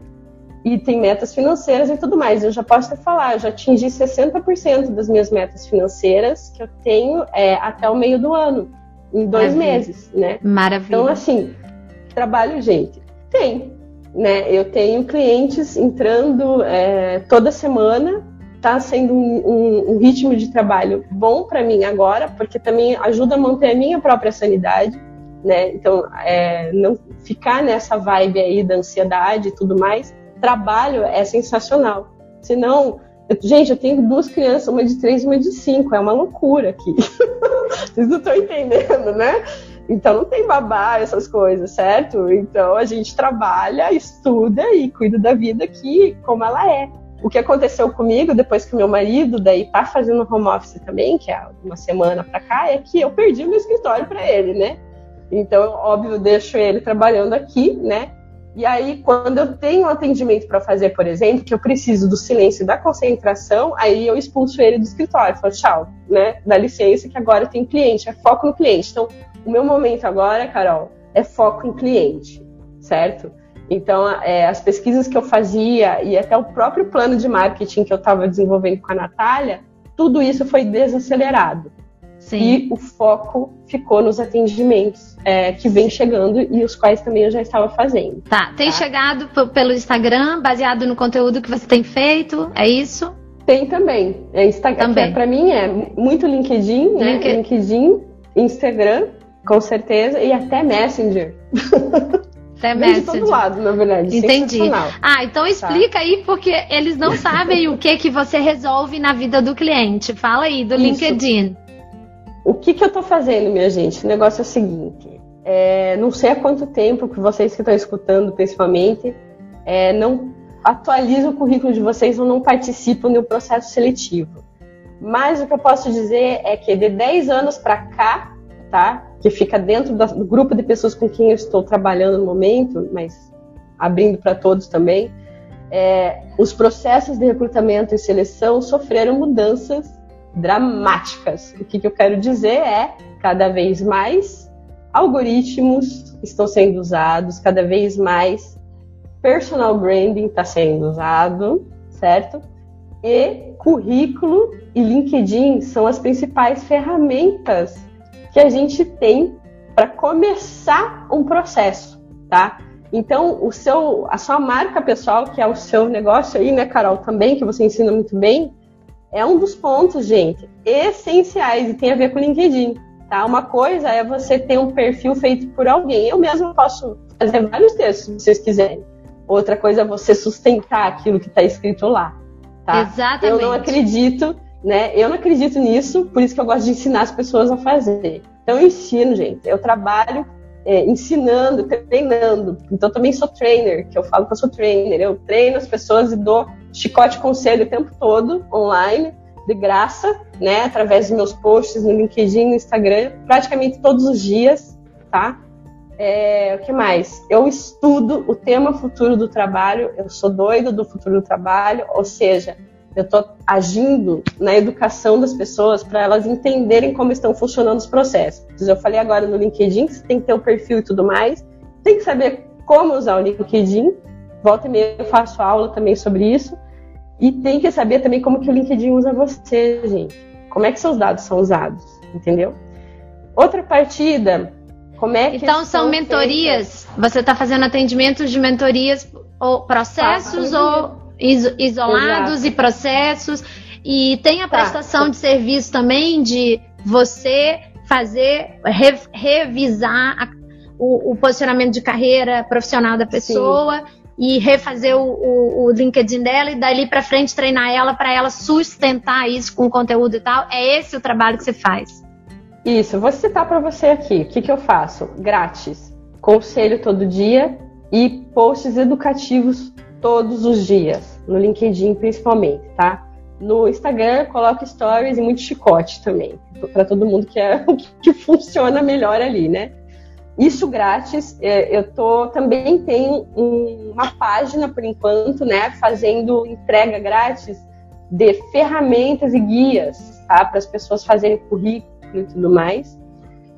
B: E tem metas financeiras e tudo mais. Eu já posso te falar, eu já atingi 60% das minhas metas financeiras que eu tenho é, até o meio do ano, em dois Maravilha. meses, né?
A: Maravilha.
B: Então, assim, trabalho, gente, tem, né? Eu tenho clientes entrando é, toda semana, tá sendo um, um, um ritmo de trabalho bom para mim agora, porque também ajuda a manter a minha própria sanidade né? Então, é, não ficar nessa vibe aí da ansiedade e tudo mais, trabalho é sensacional. Senão, eu, gente, eu tenho duas crianças, uma de três e uma de cinco, é uma loucura aqui. Vocês não estão entendendo, né? Então não tem babá, essas coisas, certo? Então a gente trabalha, estuda e cuida da vida aqui como ela é. O que aconteceu comigo depois que meu marido daí tá fazendo home office também, que é uma semana para cá, é que eu perdi meu escritório para ele, né? Então, óbvio, eu deixo ele trabalhando aqui, né? E aí, quando eu tenho atendimento para fazer, por exemplo, que eu preciso do silêncio e da concentração, aí eu expulso ele do escritório. Falo, tchau, né? Dá licença que agora tem cliente, é foco no cliente. Então, o meu momento agora, Carol, é foco em cliente, certo? Então, é, as pesquisas que eu fazia e até o próprio plano de marketing que eu estava desenvolvendo com a Natália, tudo isso foi desacelerado. Sim. E o foco ficou nos atendimentos é, que vem chegando e os quais também eu já estava fazendo.
A: Tá, tem tá? chegado pelo Instagram, baseado no conteúdo que você tem feito, é isso?
B: Tem também. É Instagram. Também. Para mim é muito LinkedIn, né? LinkedIn. LinkedIn, Instagram, com certeza, e até Messenger.
A: Até Messenger.
B: de todo lado, na verdade.
A: Entendi. Ah, então tá. explica tá. aí, porque eles não sabem o que que você resolve na vida do cliente. Fala aí do Isso. LinkedIn.
B: O que que eu tô fazendo, minha gente? O negócio é o seguinte. É, não sei há quanto tempo que vocês que estão escutando, principalmente, é, não atualizam o currículo de vocês ou não participam do processo seletivo. Mas o que eu posso dizer é que de 10 anos para cá, tá? Que fica dentro do grupo de pessoas com quem eu estou trabalhando no momento, mas abrindo para todos também, é, os processos de recrutamento e seleção sofreram mudanças dramáticas. O que, que eu quero dizer é cada vez mais algoritmos estão sendo usados, cada vez mais personal branding está sendo usado, certo? E currículo e LinkedIn são as principais ferramentas que a gente tem para começar um processo, tá? Então, o seu, a sua marca pessoal, que é o seu negócio aí, né, Carol, também, que você ensina muito bem, é um dos pontos, gente, essenciais e tem a ver com o LinkedIn, tá? Uma coisa é você ter um perfil feito por alguém. Eu mesmo posso fazer vários textos, se vocês quiserem. Outra coisa é você sustentar aquilo que está escrito lá, tá?
A: Exatamente.
B: Eu não acredito né? Eu não acredito nisso, por isso que eu gosto de ensinar as pessoas a fazer. Então eu ensino, gente. Eu trabalho é, ensinando, treinando. Então também sou trainer, que eu falo que eu sou trainer. Eu treino as pessoas e dou chicote conselho o tempo todo online, de graça, né? Através dos meus posts no LinkedIn, no Instagram, praticamente todos os dias, tá? É, o que mais? Eu estudo o tema futuro do trabalho, eu sou doido do futuro do trabalho, ou seja, eu estou agindo na educação das pessoas para elas entenderem como estão funcionando os processos. Eu falei agora no LinkedIn você tem que ter o perfil e tudo mais, tem que saber como usar o LinkedIn. Volta e meia eu faço aula também sobre isso. E tem que saber também como que o LinkedIn usa você, gente. Como é que seus dados são usados, entendeu? Outra partida, como é que
A: Então são mentorias. Feitas? Você está fazendo atendimentos de mentorias ou processos ou isolados Exato. e processos. E tem a tá. prestação tá. de serviço também de você fazer, re, revisar a, o, o, posicionamento de carreira profissional da pessoa. Sim. E refazer o, o, o, LinkedIn dela e dali para frente treinar ela para ela sustentar isso com conteúdo e tal. É esse o trabalho que você faz.
B: Isso, vou citar para você aqui. O que, que eu faço? Grátis. Conselho todo dia e posts educativos todos os dias, no LinkedIn principalmente, tá? No Instagram, coloco stories e muito chicote também, para todo mundo que é o que funciona melhor ali, né? Isso grátis, é, eu tô também tenho uma página por enquanto, né, fazendo entrega grátis de ferramentas e guias, tá, para as pessoas fazerem currículo e tudo mais.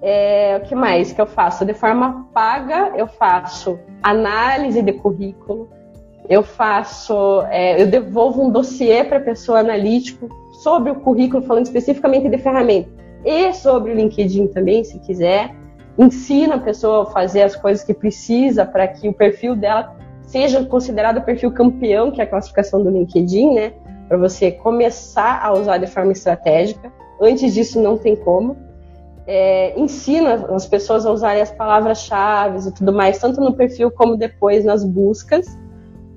B: É, o que mais que eu faço? De forma paga, eu faço análise de currículo, eu faço, é, eu devolvo um dossiê para a pessoa analítico sobre o currículo, falando especificamente de ferramenta, e sobre o LinkedIn também, se quiser. Ensina a pessoa a fazer as coisas que precisa para que o perfil dela seja considerado o perfil campeão, que é a classificação do LinkedIn, né? Para você começar a usar de forma estratégica. Antes disso, não tem como. É, ensina as pessoas a usarem as palavras-chave e tudo mais, tanto no perfil como depois nas buscas.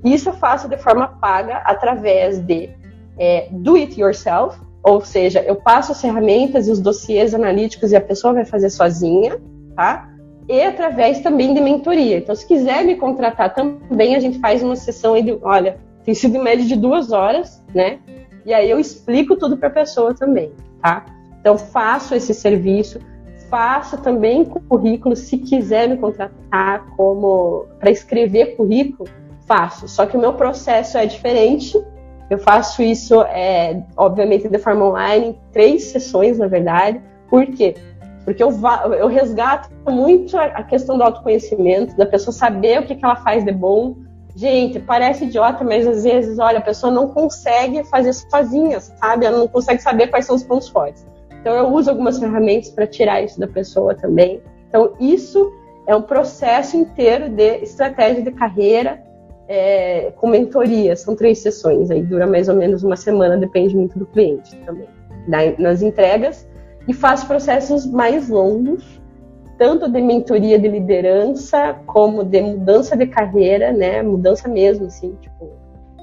B: Isso eu faço de forma paga através de é, do it yourself, ou seja, eu passo as ferramentas e os dossiês analíticos e a pessoa vai fazer sozinha, tá? E através também de mentoria. Então, se quiser me contratar também, a gente faz uma sessão aí de, olha, tem sido em média de duas horas, né? E aí eu explico tudo para a pessoa também, tá? Então, faço esse serviço, faço também currículo, se quiser me contratar como para escrever currículo, faço. Só que o meu processo é diferente. Eu faço isso, é, obviamente, de forma online, em três sessões, na verdade. Por quê? Porque eu, eu resgato muito a questão do autoconhecimento, da pessoa saber o que, que ela faz de bom. Gente, parece idiota, mas às vezes, olha, a pessoa não consegue fazer sozinha, sabe? Ela não consegue saber quais são os pontos fortes. Então, eu uso algumas ferramentas para tirar isso da pessoa também. Então, isso é um processo inteiro de estratégia de carreira é, com mentoria. São três sessões, aí dura mais ou menos uma semana, depende muito do cliente também. nas entregas, e faço processos mais longos, tanto de mentoria de liderança, como de mudança de carreira, né? Mudança mesmo, assim, tipo,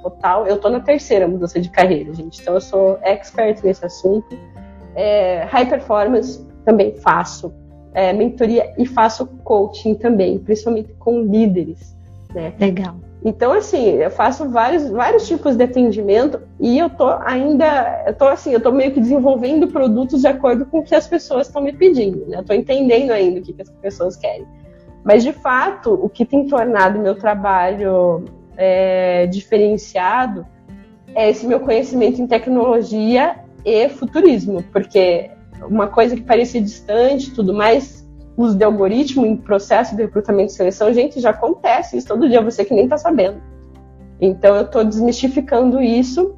B: total. Eu tô na terceira mudança de carreira, gente, então eu sou expert nesse assunto. É, high performance também faço, é, mentoria e faço coaching também, principalmente com líderes. Né?
A: Legal.
B: Então, assim, eu faço vários, vários tipos de atendimento e eu tô ainda, eu tô assim, eu tô meio que desenvolvendo produtos de acordo com o que as pessoas estão me pedindo, né? Eu tô entendendo ainda o que, que as pessoas querem. Mas, de fato, o que tem tornado meu trabalho é, diferenciado é esse meu conhecimento em tecnologia e futurismo, porque uma coisa que parecia distante tudo mais, uso de algoritmo em processo de recrutamento e seleção, gente, já acontece isso todo dia, você que nem está sabendo. Então eu estou desmistificando isso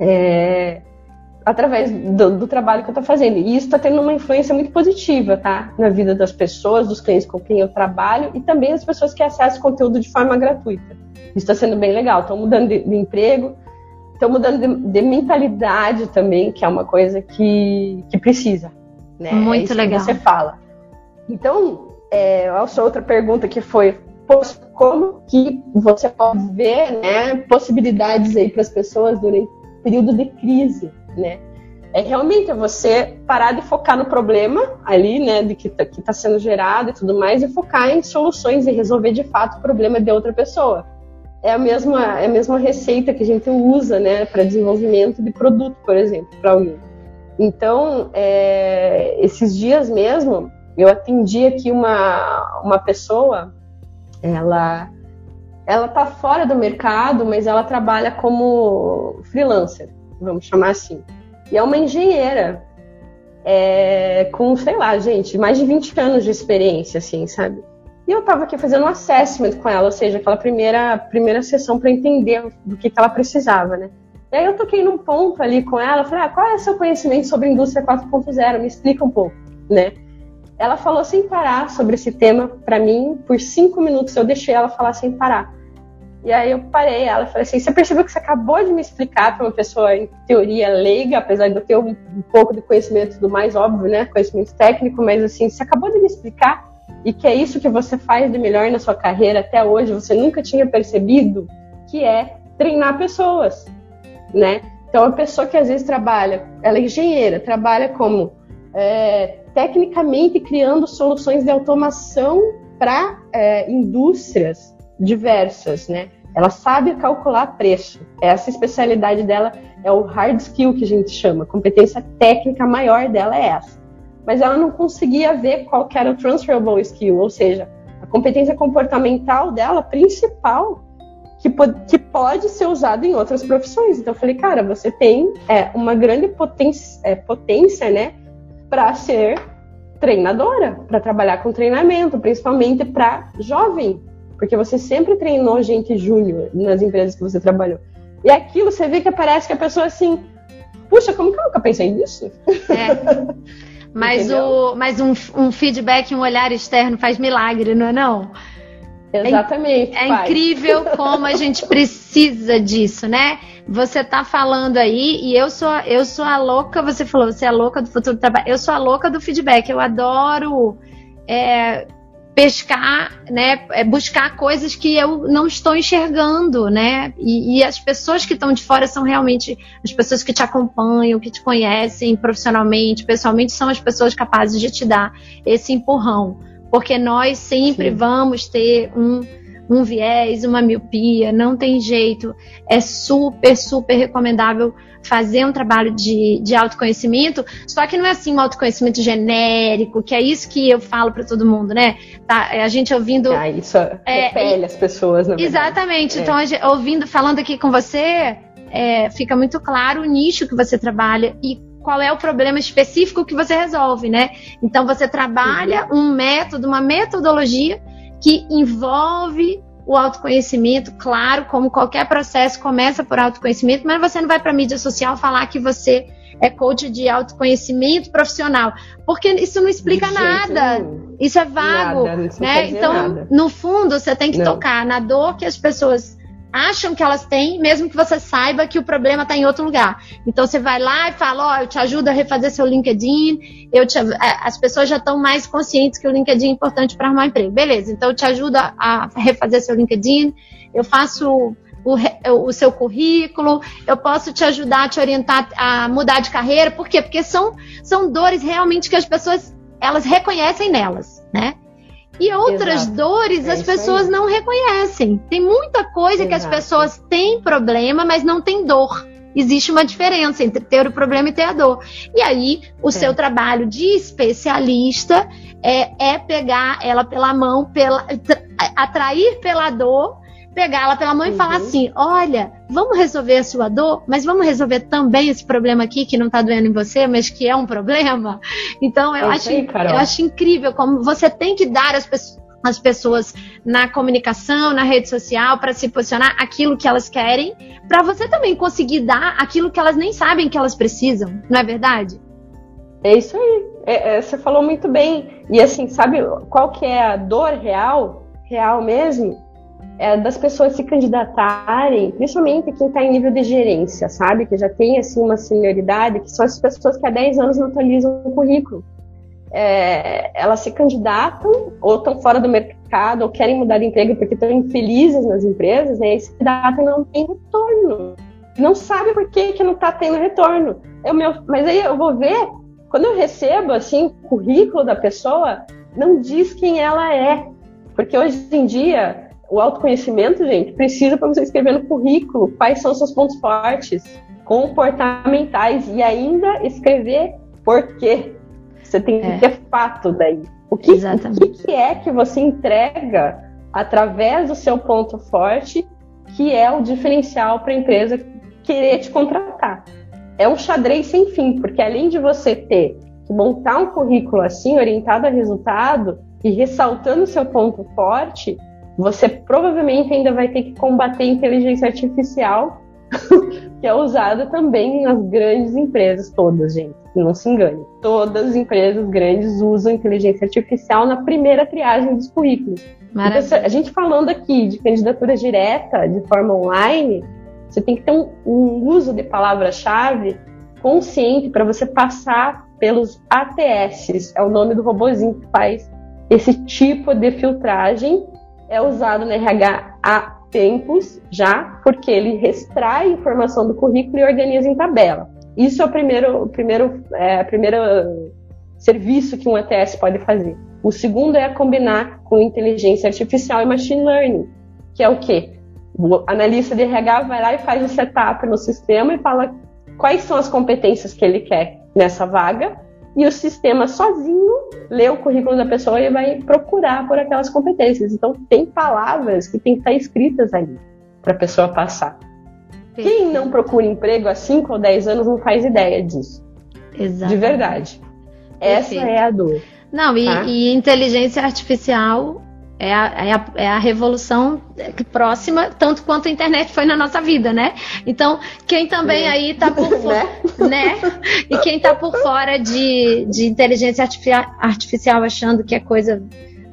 B: é, através do, do, trabalho que eu estou fazendo. E isso está tendo uma influência muito positiva, tá? Na vida das pessoas, dos clientes com quem eu trabalho e também das pessoas que acessam conteúdo de forma gratuita. Isso está sendo bem legal. Estou mudando de, de emprego, estão mudando de, de, mentalidade também, que é uma coisa que, que precisa. Né?
A: Muito
B: é
A: legal.
B: você fala. Então, é, a sua outra pergunta que foi como que você pode ver né, possibilidades aí para as pessoas durante período de crise, né? É realmente você parar de focar no problema ali, né, de que está tá sendo gerado e tudo mais, e focar em soluções e resolver de fato o problema de outra pessoa é a mesma, é a mesma receita que a gente usa né, para desenvolvimento de produto, por exemplo, para alguém. Então, é, esses dias mesmo, eu atendi aqui uma, uma pessoa, ela ela está fora do mercado, mas ela trabalha como freelancer, vamos chamar assim. E é uma engenheira, é, com, sei lá, gente, mais de 20 anos de experiência, assim, sabe? E eu estava aqui fazendo um assessment com ela, ou seja, aquela primeira, primeira sessão para entender do que, que ela precisava, né? E aí eu toquei num ponto ali com ela, falei, ah, qual é o seu conhecimento sobre indústria 4.0? Me explica um pouco, né? Ela falou sem parar sobre esse tema para mim por cinco minutos. Eu deixei ela falar sem parar. E aí eu parei ela e falei assim: você percebeu que você acabou de me explicar para uma pessoa em teoria leiga, apesar de eu ter um, um pouco de conhecimento do mais óbvio, né? Conhecimento técnico, mas assim, você acabou de me explicar e que é isso que você faz de melhor na sua carreira até hoje, você nunca tinha percebido, que é treinar pessoas, né? Então, a pessoa que às vezes trabalha, ela é engenheira, trabalha como é, tecnicamente criando soluções de automação para é, indústrias diversas, né? Ela sabe calcular preço. Essa especialidade dela é o hard skill que a gente chama. A competência técnica maior dela é essa mas ela não conseguia ver qual era o transferable skill, ou seja, a competência comportamental dela principal que, que pode ser usada em outras profissões. Então eu falei, cara, você tem é, uma grande é, potência né, para ser treinadora, para trabalhar com treinamento, principalmente para jovem, porque você sempre treinou gente júnior nas empresas que você trabalhou. E aquilo você vê que parece que a pessoa assim, puxa, como que eu nunca pensei nisso?
A: É. Mas, o, mas um, um feedback, um olhar externo faz milagre, não é não?
B: Exatamente.
A: É, é incrível como a gente precisa disso, né? Você tá falando aí e eu sou eu sou a louca, você falou, você é a louca do futuro do trabalho. Eu sou a louca do feedback. Eu adoro é, pescar, né, é buscar coisas que eu não estou enxergando, né? E, e as pessoas que estão de fora são realmente as pessoas que te acompanham, que te conhecem profissionalmente, pessoalmente, são as pessoas capazes de te dar esse empurrão, porque nós sempre Sim. vamos ter um um viés, uma miopia, não tem jeito. É super, super recomendável fazer um trabalho de, de autoconhecimento, só que não é assim um autoconhecimento genérico, que é isso que eu falo para todo mundo, né? Tá, é a gente ouvindo.
B: Ah, isso é, repele as pessoas, na
A: Exatamente. É. Então, ouvindo, falando aqui com você, é, fica muito claro o nicho que você trabalha e qual é o problema específico que você resolve, né? Então você trabalha uhum. um método, uma metodologia que envolve o autoconhecimento, claro, como qualquer processo começa por autoconhecimento, mas você não vai para a mídia social falar que você é coach de autoconhecimento profissional, porque isso não explica nada. Nenhum. Isso é vago, nada, né? Então, nada. no fundo, você tem que não. tocar na dor que as pessoas acham que elas têm, mesmo que você saiba que o problema está em outro lugar. Então você vai lá e fala, ó, oh, eu te ajudo a refazer seu LinkedIn, eu te, as pessoas já estão mais conscientes que o LinkedIn é importante para arrumar emprego. Beleza, então eu te ajudo a refazer seu LinkedIn, eu faço o, o, seu currículo, eu posso te ajudar te orientar a mudar de carreira. Por quê? Porque são, são dores realmente que as pessoas elas reconhecem nelas, né? E outras Exato. dores é as pessoas aí. não reconhecem. Tem muita coisa Exato. que as pessoas têm problema, mas não têm dor. Existe uma diferença entre ter o problema e ter a dor. E aí, o é. seu trabalho de especialista é, é pegar ela pela mão, pela, atrair pela dor pegar ela pela mão uhum. e falar uhum. assim: olha, vamos resolver a sua dor, mas vamos resolver também esse problema aqui que não está doendo em você, mas que é um problema. Então eu, acho, sei, eu acho incrível como você tem que dar às pessoas as pessoas na comunicação, na rede social, para se posicionar aquilo que elas querem, para você também conseguir dar aquilo que elas nem sabem que elas precisam, não é verdade?
B: É isso aí. É, é, você falou muito bem. E assim, sabe qual que é a dor real, real mesmo? É, das pessoas se candidatarem, principalmente quem está em nível de gerência, sabe? Que já tem assim uma senioridade, que são as pessoas que há 10 anos não atualizam o currículo. É, elas se candidatam ou estão fora do mercado ou querem mudar de emprego porque estão infelizes nas empresas, né? E se candidatam não tem retorno. Não sabe por que, que não está tendo retorno. Eu, meu, mas aí eu vou ver, quando eu recebo assim o currículo da pessoa, não diz quem ela é. Porque hoje em dia o autoconhecimento, gente, precisa para você escrever no currículo quais são seus pontos fortes, comportamentais e ainda escrever por quê. Você tem que é. ter fato daí. O que, o que é que você entrega através do seu ponto forte que é o diferencial para a empresa querer te contratar? É um xadrez sem fim, porque além de você ter que montar um currículo assim, orientado a resultado e ressaltando o seu ponto forte, você provavelmente ainda vai ter que combater a inteligência artificial, que é usada também nas grandes empresas todas, gente. Não se engane. Todas as empresas grandes usam inteligência artificial na primeira triagem dos currículos. Então, a gente falando aqui de candidatura direta, de forma online, você tem que ter um, um uso de palavra-chave consciente para você passar pelos ATS, é o nome do robozinho que faz esse tipo de filtragem é usado no RH há tempos já, porque ele extrai informação do currículo e organiza em tabela. Isso é o primeiro, o primeiro, é, primeiro serviço que um ETS pode fazer. O segundo é combinar com inteligência artificial e machine learning, que é o quê? O analista de RH vai lá e faz o setup no sistema e fala quais são as competências que ele quer nessa vaga e o sistema sozinho lê o currículo da pessoa e vai procurar por aquelas competências. Então, tem palavras que tem que estar escritas ali para a pessoa passar. Perfeito. Quem não procura emprego há 5 ou 10 anos não faz ideia disso. Exato. De verdade. Perfeito. Essa é a dor.
A: Não, e, tá? e inteligência artificial é a, é, a, é a, revolução próxima, tanto quanto a internet foi na nossa vida, né? Então, quem também é. aí tá por fora, né? né? E quem tá por fora de, de inteligência artificial achando que é coisa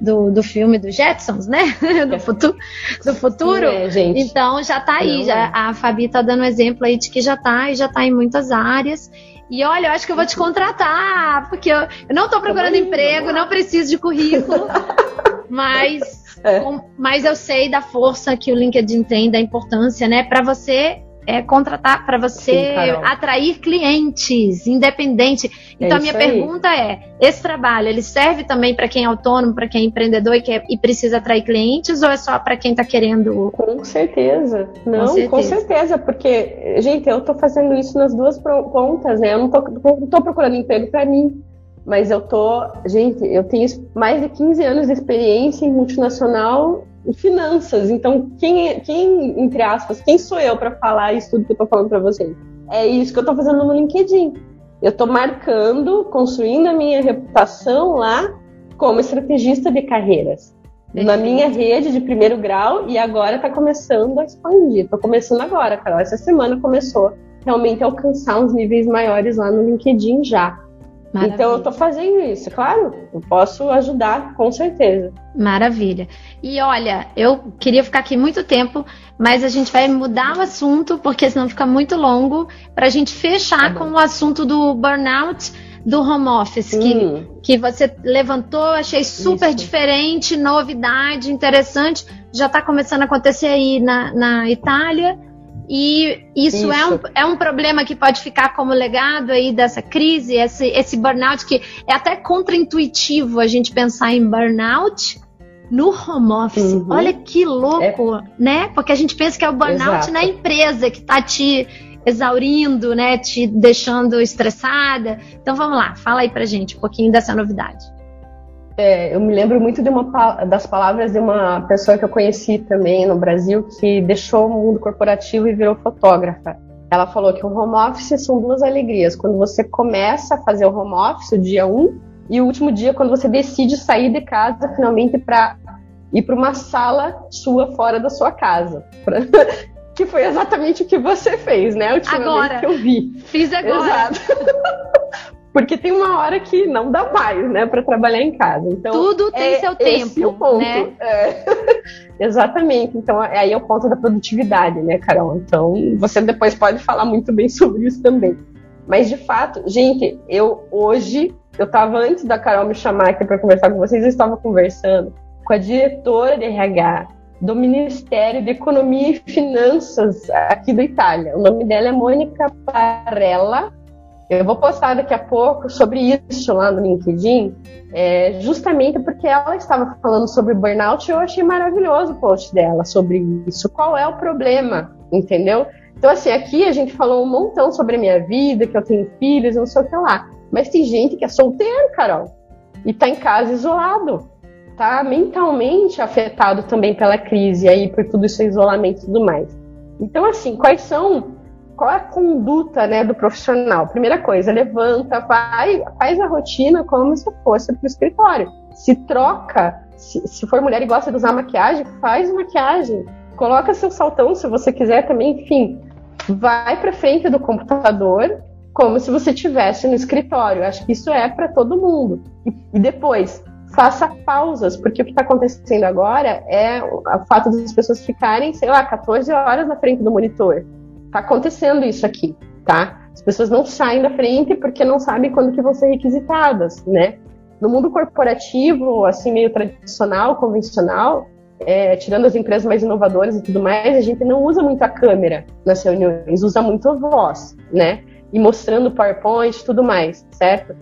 A: do, do filme dos Jetsons, né? Do, futuro, do futuro. É, então já tá aí, já, é. a Fabi tá dando um exemplo aí de que já tá e já tá em muitas áreas. E olha, eu acho que eu vou te contratar, porque eu, eu não tô procurando emprego, não preciso de currículo. Mas, é. com, mas eu sei da força que o LinkedIn tem, da importância, né, para você é, contratar, para você Sim, atrair clientes, independente. Então, é a minha aí. pergunta é: esse trabalho ele serve também para quem é autônomo, para quem é empreendedor e, quer, e precisa atrair clientes, ou é só para quem está querendo?
B: Com certeza. Não, com certeza. com certeza. porque, gente, eu estou fazendo isso nas duas pontas, né? Eu não estou procurando emprego para mim. Mas eu tô. Gente, eu tenho mais de 15 anos de experiência em multinacional e finanças. Então, quem, é, quem entre aspas, quem sou eu para falar isso tudo que eu tô falando para vocês? É isso que eu tô fazendo no LinkedIn. Eu tô marcando, construindo a minha reputação lá como estrategista de carreiras. Na minha rede de primeiro grau e agora está começando a expandir. Estou começando agora, Carol. Essa semana começou realmente a alcançar uns níveis maiores lá no LinkedIn já. Maravilha. Então eu estou fazendo isso, claro, eu posso ajudar com certeza.
A: Maravilha. E olha, eu queria ficar aqui muito tempo, mas a gente vai mudar o assunto, porque senão fica muito longo, para a gente fechar tá com o assunto do burnout do home office, que, hum. que você levantou, achei super Isso. diferente, novidade, interessante. Já está começando a acontecer aí na, na Itália. E isso, isso, É, um, é um problema que pode ficar como legado aí dessa crise, esse, esse burnout, que é até contraintuitivo a gente pensar em burnout no home office. Uhum. Olha que louco, é. né? Porque a gente pensa que é o burnout Exato. na empresa que está te exaurindo, né? Te deixando estressada. Então vamos lá, fala aí pra gente um pouquinho dessa novidade.
B: É, eu me lembro muito de uma das palavras de uma pessoa que eu conheci também no Brasil que deixou o mundo corporativo e virou fotógrafa. Ela falou que o home office são duas alegrias. Quando você começa a fazer o home office, o dia 1, um, e o último dia, quando você decide sair de casa finalmente para ir para uma sala sua fora da sua casa. que foi exatamente o que você fez, né? Ultimamente
A: agora.
B: que eu vi.
A: Fiz agora. Exato.
B: Porque tem uma hora que não dá mais, né, para trabalhar em casa. Então,
A: tudo tem é seu tempo, o ponto. né?
B: É. Exatamente. Então, aí é o ponto da produtividade, né, Carol? Então, você depois pode falar muito bem sobre isso também. Mas de fato, gente, eu hoje, eu estava antes da Carol me chamar aqui para conversar com vocês, eu estava conversando com a diretora de RH do Ministério de Economia e Finanças aqui da Itália. O nome dela é Mônica Parella. Eu vou postar daqui a pouco sobre isso lá no LinkedIn, é, justamente porque ela estava falando sobre burnout e eu achei maravilhoso o post dela sobre isso. Qual é o problema? Entendeu? Então, assim, aqui a gente falou um montão sobre a minha vida, que eu tenho filhos, não sei o que lá. Mas tem gente que é solteiro, Carol, e tá em casa isolado tá mentalmente afetado também pela crise aí por tudo isso isolamento e tudo mais. Então assim, quais são qual é a conduta né, do profissional? Primeira coisa, levanta, vai, faz a rotina como se fosse para o escritório. Se troca, se, se, for mulher e gosta de usar maquiagem, faz maquiagem. Coloca seu saltão se você quiser também, enfim. Vai para frente do computador como se você estivesse no escritório. Acho que isso é para todo mundo. E, depois, faça pausas, porque o que está acontecendo agora é o fato das pessoas ficarem, sei lá, 14 horas na frente do monitor. Está acontecendo isso aqui, tá? As pessoas não saem da frente porque não sabem quando que vão ser requisitadas, né? No mundo corporativo, assim, meio tradicional, convencional, é, tirando as empresas mais inovadoras e tudo mais, a gente não usa muito a câmera nas reuniões, usa muito a voz, né? E mostrando PowerPoint tudo mais, certo?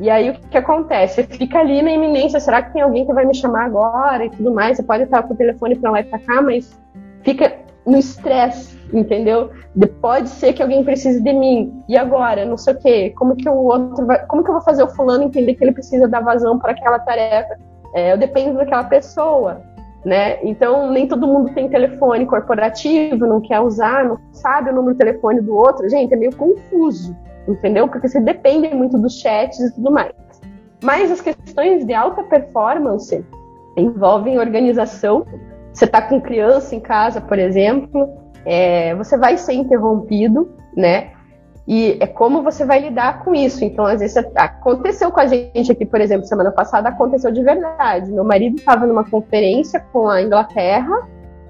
B: E aí o que, que, acontece? Você fica ali na iminência, será que tem alguém que vai me chamar agora e tudo mais? Você pode estar com o telefone para lá e para cá, mas fica no estresse, entendeu? Pode ser que alguém precise de mim. E agora? Não sei o quê. Como que o outro vai, como que eu vou fazer o fulano entender que ele precisa dar vazão para aquela tarefa? É, eu dependo daquela pessoa, né? Então nem todo mundo tem telefone corporativo, não quer usar, não sabe o número de telefone do outro. Gente, é meio confuso entendeu? Porque você depende muito dos chats e tudo mais. Mas as questões de alta performance envolvem organização. Você está com criança em casa, por exemplo, é, você vai ser interrompido, né? E é como você vai lidar com isso. Então, às vezes, aconteceu com a gente aqui, por exemplo, semana passada, aconteceu de verdade. Meu marido estava numa conferência com a Inglaterra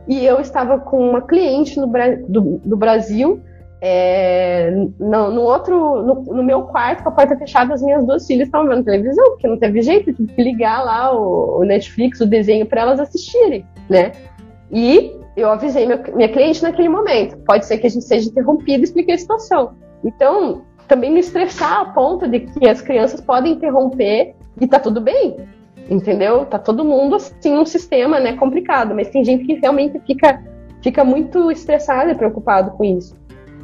B: e eu estava com uma cliente no, do, do Brasil é, no, no, outro, no, no, meu quarto, com a porta fechada, as minhas duas filhas estavam vendo televisão, porque não teve jeito, tive que ligar lá o, o Netflix, o desenho, para elas assistirem, né? E eu avisei meu, minha cliente naquele momento. Pode ser que a gente seja interrompido e expliquei a situação. Então, também me estressar a ponto de que as crianças podem interromper e tá tudo bem, entendeu? Tá todo mundo assim num sistema, né, complicado, mas tem gente que realmente fica fica muito estressada e preocupado com isso.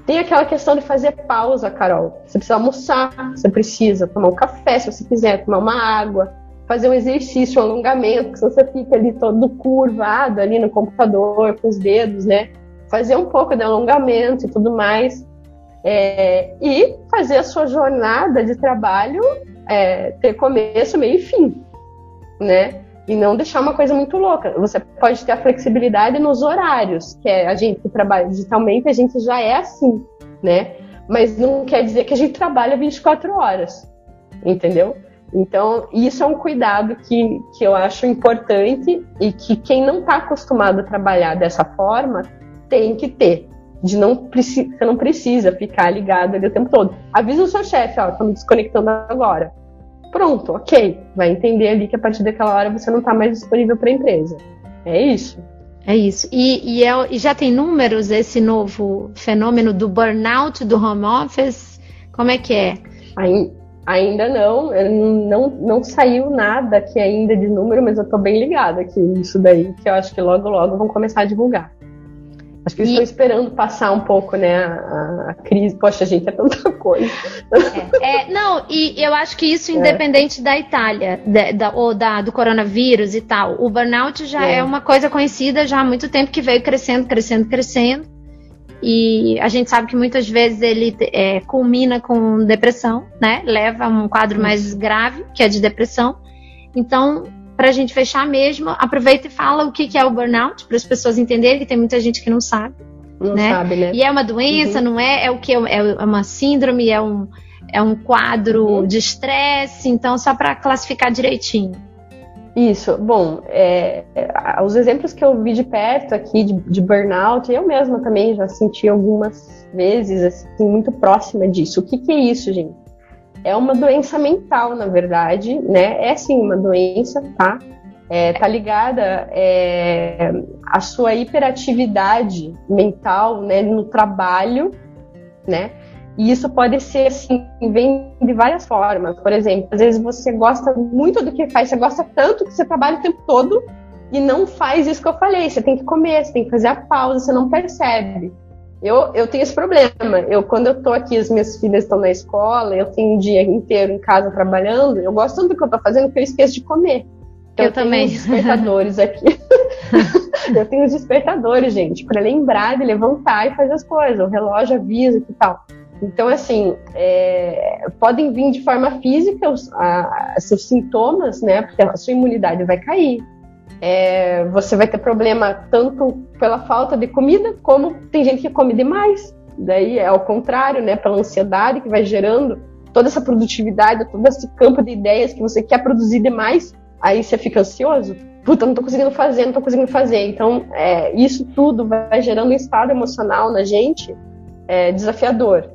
B: Tem aquela questão de fazer pausa, Carol. Você precisa almoçar, você precisa tomar um café, se você quiser, tomar uma água, fazer um exercício, um alongamento, que você fica ali todo curvado ali no computador, com os dedos, né? Fazer um pouco de alongamento e tudo mais. É, e fazer a sua jornada de trabalho é, ter começo, meio e fim, né? e não deixar uma coisa muito louca. Você pode ter a flexibilidade nos horários, que é a gente que trabalha digitalmente, a gente já é assim, né? Mas não quer dizer que a gente trabalha 24 horas. entendeu? Então, isso é um cuidado que, que eu acho importante e que quem não está acostumado a trabalhar dessa forma tem que ter. De não você não precisa ficar ligado ali o tempo todo. Avisa o seu chefe, ó, tô me desconectando agora. Pronto, ok. Vai entender ali que a partir daquela hora você não está mais disponível para a empresa. É isso.
A: É isso. E, e, é, e, já tem números esse novo fenômeno do burnout do home office? Como é que é?
B: Ainda não, não, não saiu nada aqui ainda de número, mas eu estou bem ligada aqui nisso daí, que eu acho que logo, logo vão começar a divulgar. Acho que eles e... estão esperando passar um pouco, né, a, a, crise. Poxa, gente, é tanta coisa.
A: É, é, não, e eu acho que isso, é. independente é. da Itália, da, da, ou da, do coronavírus e tal, o burnout já é. é uma coisa conhecida já há muito tempo que veio crescendo, crescendo, crescendo. E a gente sabe que muitas vezes ele é, culmina com depressão, né? Leva a um quadro mais grave, que é de depressão. Então, para a gente fechar mesmo, aproveita e fala o que, que é o burnout, para as pessoas entenderem, que tem muita gente que não sabe.
B: Não né? sabe, né?
A: E é uma doença, uhum. não é? É o que? É uma síndrome, é um, é um quadro uhum. de estresse, então, só para classificar direitinho.
B: Isso, bom, é, é, os exemplos que eu vi de perto aqui de, de, burnout, eu mesma também já senti algumas vezes, assim, muito próxima disso. O que, que é isso, gente? É uma doença mental, na verdade, né? É sim uma doença, tá? É, tá ligada é, à sua hiperatividade mental, né, no trabalho, né? E isso pode ser assim, vem de várias formas. Por exemplo, às vezes você gosta muito do que faz, você gosta tanto que você trabalha o tempo todo e não faz isso que eu falei. Você tem que comer, você tem que fazer a pausa, você não percebe. Eu, eu tenho esse problema. Eu, quando eu tô aqui, as minhas filhas estão na escola, eu tenho um dia inteiro em casa trabalhando, eu gosto tanto do que eu tô fazendo que eu esqueço de comer.
A: Então, eu, eu também.
B: Tenho despertadores aqui. eu tenho os despertadores, gente, para lembrar de levantar e fazer as coisas. O relógio avisa e tal. Então, assim, é, podem vir de forma física os a, seus sintomas, né? Porque a sua imunidade vai cair, é, você vai ter problema tanto pela falta de comida, como tem gente que come demais. Daí é ao contrário, né? Pela ansiedade que vai gerando toda essa produtividade, todo esse campo de ideias que você quer produzir demais, aí você fica ansioso. Puta, não tô conseguindo fazer, não tô conseguindo fazer. Então, é, isso tudo vai gerando um estado emocional na gente é, desafiador.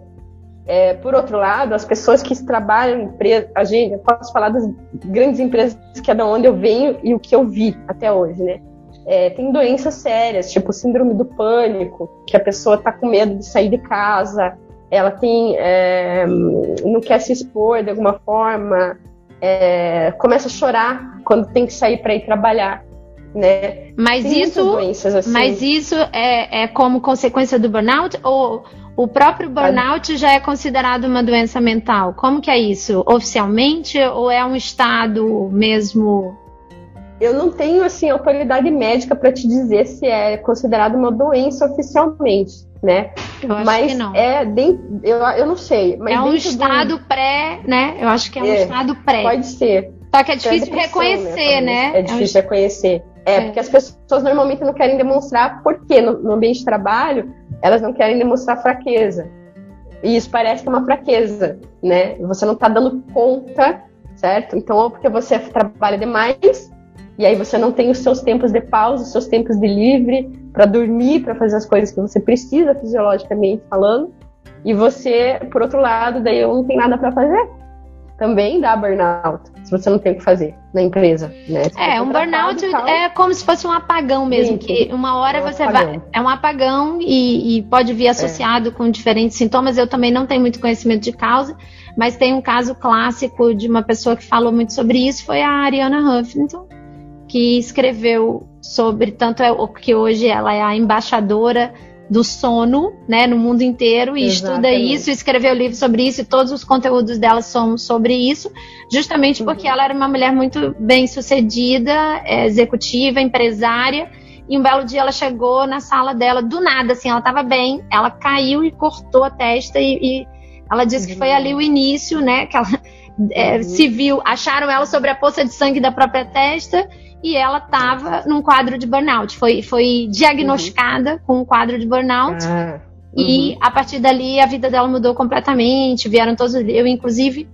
B: É, por outro lado, as pessoas que trabalham em empresa, a gente, eu posso falar das grandes empresas que é da onde eu venho e o que eu vi até hoje, né? É, tem doenças sérias, tipo síndrome do pânico, que a pessoa está com medo de sair de casa, ela tem, é, não quer se expor de alguma forma, é, começa a chorar quando tem que sair para ir trabalhar. Né?
A: Mas tem isso, assim. mas isso é, é como consequência do burnout ou o próprio burnout já é considerado uma doença mental. Como que é isso? Oficialmente ou é um estado mesmo?
B: Eu não tenho assim autoridade médica para te dizer se é considerado uma doença oficialmente, né?
A: Eu acho mas que não.
B: é dentro, eu, eu não sei.
A: é um estado do... pré, né? Eu acho que é um é, estado pré.
B: Pode ser.
A: Só que é difícil é reconhecer, né?
B: É difícil é um... reconhecer. É, é, porque as pessoas normalmente não querem demonstrar por quê no, no ambiente de trabalho elas não querem demonstrar fraqueza. E isso parece que é uma fraqueza, né? Você não está dando conta, certo? Então, ou porque você trabalha demais, e aí você não tem os seus tempos de pausa, os seus tempos de livre para dormir, para fazer as coisas que você precisa fisiologicamente falando, e você, por outro lado, daí eu não tenho nada para fazer também dá burnout, se você não tem o que fazer na empresa, né?
A: é, um burnout é como se fosse um apagão mesmo, Sim, que uma hora é um você apagão. vai. É um apagão e, e pode vir associado é. com diferentes sintomas. Eu também não tenho muito conhecimento de causa, mas tem um caso clássico de uma pessoa que falou muito sobre isso, foi a Ariana Huffington, que escreveu sobre, tanto é o que hoje ela é a embaixadora do sono, né, no mundo inteiro e Exatamente. estuda isso, escreveu livro sobre isso e todos os conteúdos dela são sobre isso, justamente porque uhum. ela era uma mulher muito bem sucedida, é, executiva, empresária. E um belo dia ela chegou na sala dela do nada, assim, ela estava bem, ela caiu e cortou a testa e, e ela disse uhum. que foi ali o início, né, que ela é, uhum. se viu, acharam ela sobre a poça de sangue da própria testa e ela estava num quadro de burnout. Foi, foi diagnosticada uhum. com um quadro de burnout. Ah, uhum. E a partir dali a vida dela mudou completamente. Vieram todos. Eu, inclusive,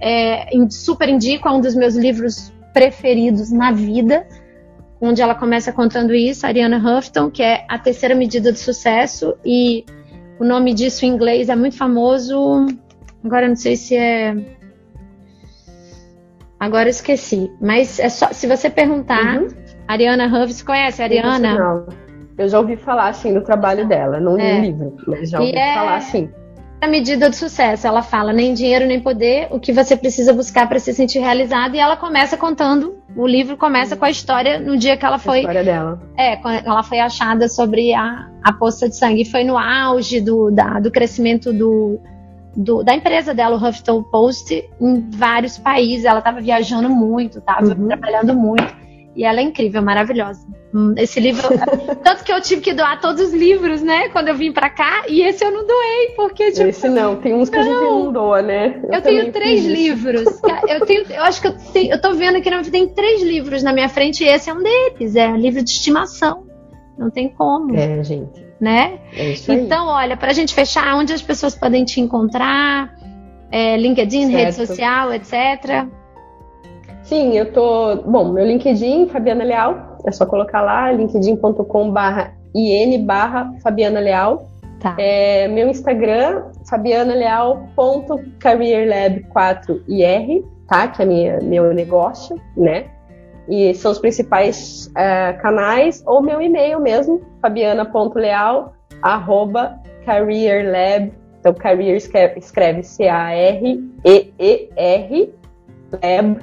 A: é, super indico, é um dos meus livros preferidos na vida, onde ela começa contando isso, Ariana Huffington, que é a terceira medida de sucesso, e o nome disso em inglês é muito famoso. Agora não sei se é. Agora esqueci. Mas é só se você perguntar, uhum. Ariana Huffington, conhece a Ariana?
B: Não. Eu já ouvi falar assim do trabalho dela, não li é. livro, mas já ouvi é... falar assim
A: a medida de sucesso. Ela fala nem dinheiro nem poder, o que você precisa buscar para se sentir realizado. E ela começa contando. O livro começa com a história no dia que ela foi. A
B: história dela.
A: É, quando ela foi achada sobre a, a poça de sangue. Foi no auge do, da, do crescimento do, do, da empresa dela, o Huffington Post, em vários países. Ela estava viajando muito, estava uhum. trabalhando muito. E ela é incrível, maravilhosa. Hum, esse livro. tanto que eu tive que doar todos os livros, né? Quando eu vim pra cá. E esse eu não doei, porque.
B: Tipo, esse não, tem uns que não. a gente não doa, né?
A: Eu, eu tenho três livros. eu tenho. Eu acho que eu, tenho, eu tô vendo aqui, tem três livros na minha frente e esse é um deles. É um livro de estimação. Não tem como.
B: É, gente.
A: Né? É isso aí. Então, olha, pra gente fechar, onde as pessoas podem te encontrar? É, LinkedIn, certo. rede social, etc.
B: Sim, eu tô. Bom, meu LinkedIn, Fabiana Leal, é só colocar lá, linkedin.com/barra in barra Fabiana Leal. Tá. É, meu Instagram, fabianaleal.careerlab4ir, tá? Que é minha, meu negócio, né? E são os principais uh, canais, ou meu e-mail mesmo, fabiana.leal, arroba careerlab, então career escreve, escreve C-A-R-E-E-R, lab,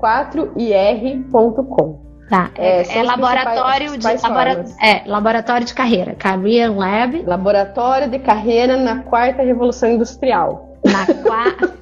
B: lab4ir.com.
A: Tá, é, é, é laboratório de labora, é, laboratório de carreira, Career Lab.
B: Laboratório de carreira na quarta revolução industrial.
A: Na, qua,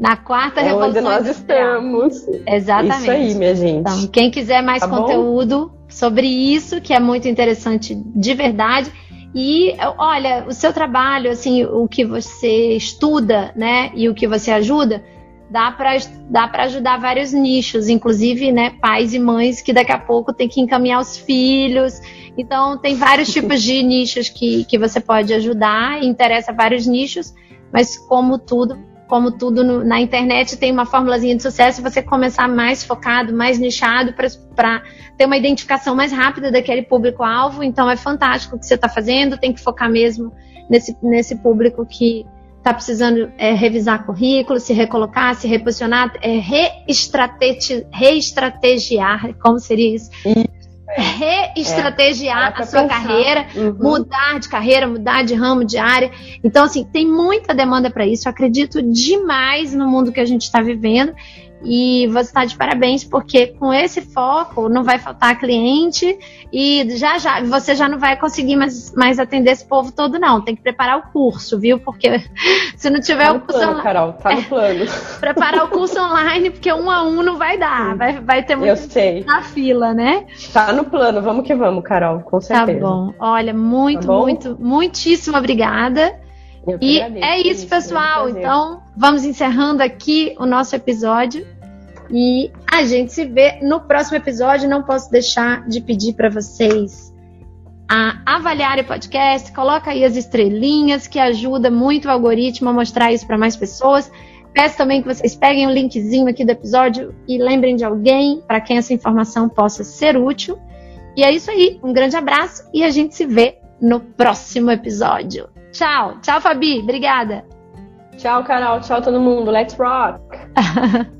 A: na quarta é revolução
B: onde nós
A: industrial.
B: estamos.
A: Exatamente.
B: Isso aí, minha gente.
A: Então, quem quiser mais tá conteúdo bom? sobre isso, que é muito interessante de verdade. E olha, o seu trabalho, assim, o que você estuda, né, e o que você ajuda, dá para dá para ajudar vários nichos, inclusive, né, pais e mães que daqui a pouco tem que encaminhar os filhos. Então, tem vários tipos de nichos que, que você pode ajudar, interessa vários nichos, mas como tudo, como tudo no, na internet tem uma formulazinha de sucesso, você começar mais focado, mais nichado para ter uma identificação mais rápida daquele público-alvo. Então, é fantástico o que você está fazendo, tem que focar mesmo nesse, nesse público que está precisando é, revisar currículo, se recolocar, se reposicionar, é, reestrategiar, como seria isso? Reestrategiar é, a sua pensar. carreira, uhum. mudar de carreira, mudar de ramo, de área. Então, assim, tem muita demanda para isso. Eu acredito demais no mundo que a gente está vivendo e você está de parabéns, porque com esse foco não vai faltar cliente e já já você já não vai conseguir mais, mais atender esse povo todo, não. Tem que preparar o curso, viu? Porque se não tiver
B: tá
A: o
B: curso plano, Carol, tá no plano.
A: É, preparar o curso online, porque um a um não vai dar. Vai, vai ter muito na fila, né?
B: Tá no plano, vamos que vamos, Carol, com tá certeza.
A: Tá bom. Olha, muito, tá muito, muitíssimo obrigada. E agradeço, é isso, pessoal. Então, vamos encerrando aqui o nosso episódio. E a gente se vê no próximo episódio. Não posso deixar de pedir para vocês a avaliarem o podcast. Coloca aí as estrelinhas, que ajuda muito o algoritmo a mostrar isso para mais pessoas. Peço também que vocês peguem o linkzinho aqui do episódio e lembrem de alguém para quem essa informação possa ser útil. E é isso aí. Um grande abraço e a gente se vê no próximo episódio. Tchau. Tchau, Fabi. Obrigada.
B: Tchau, Carol. Tchau, todo mundo. Let's rock.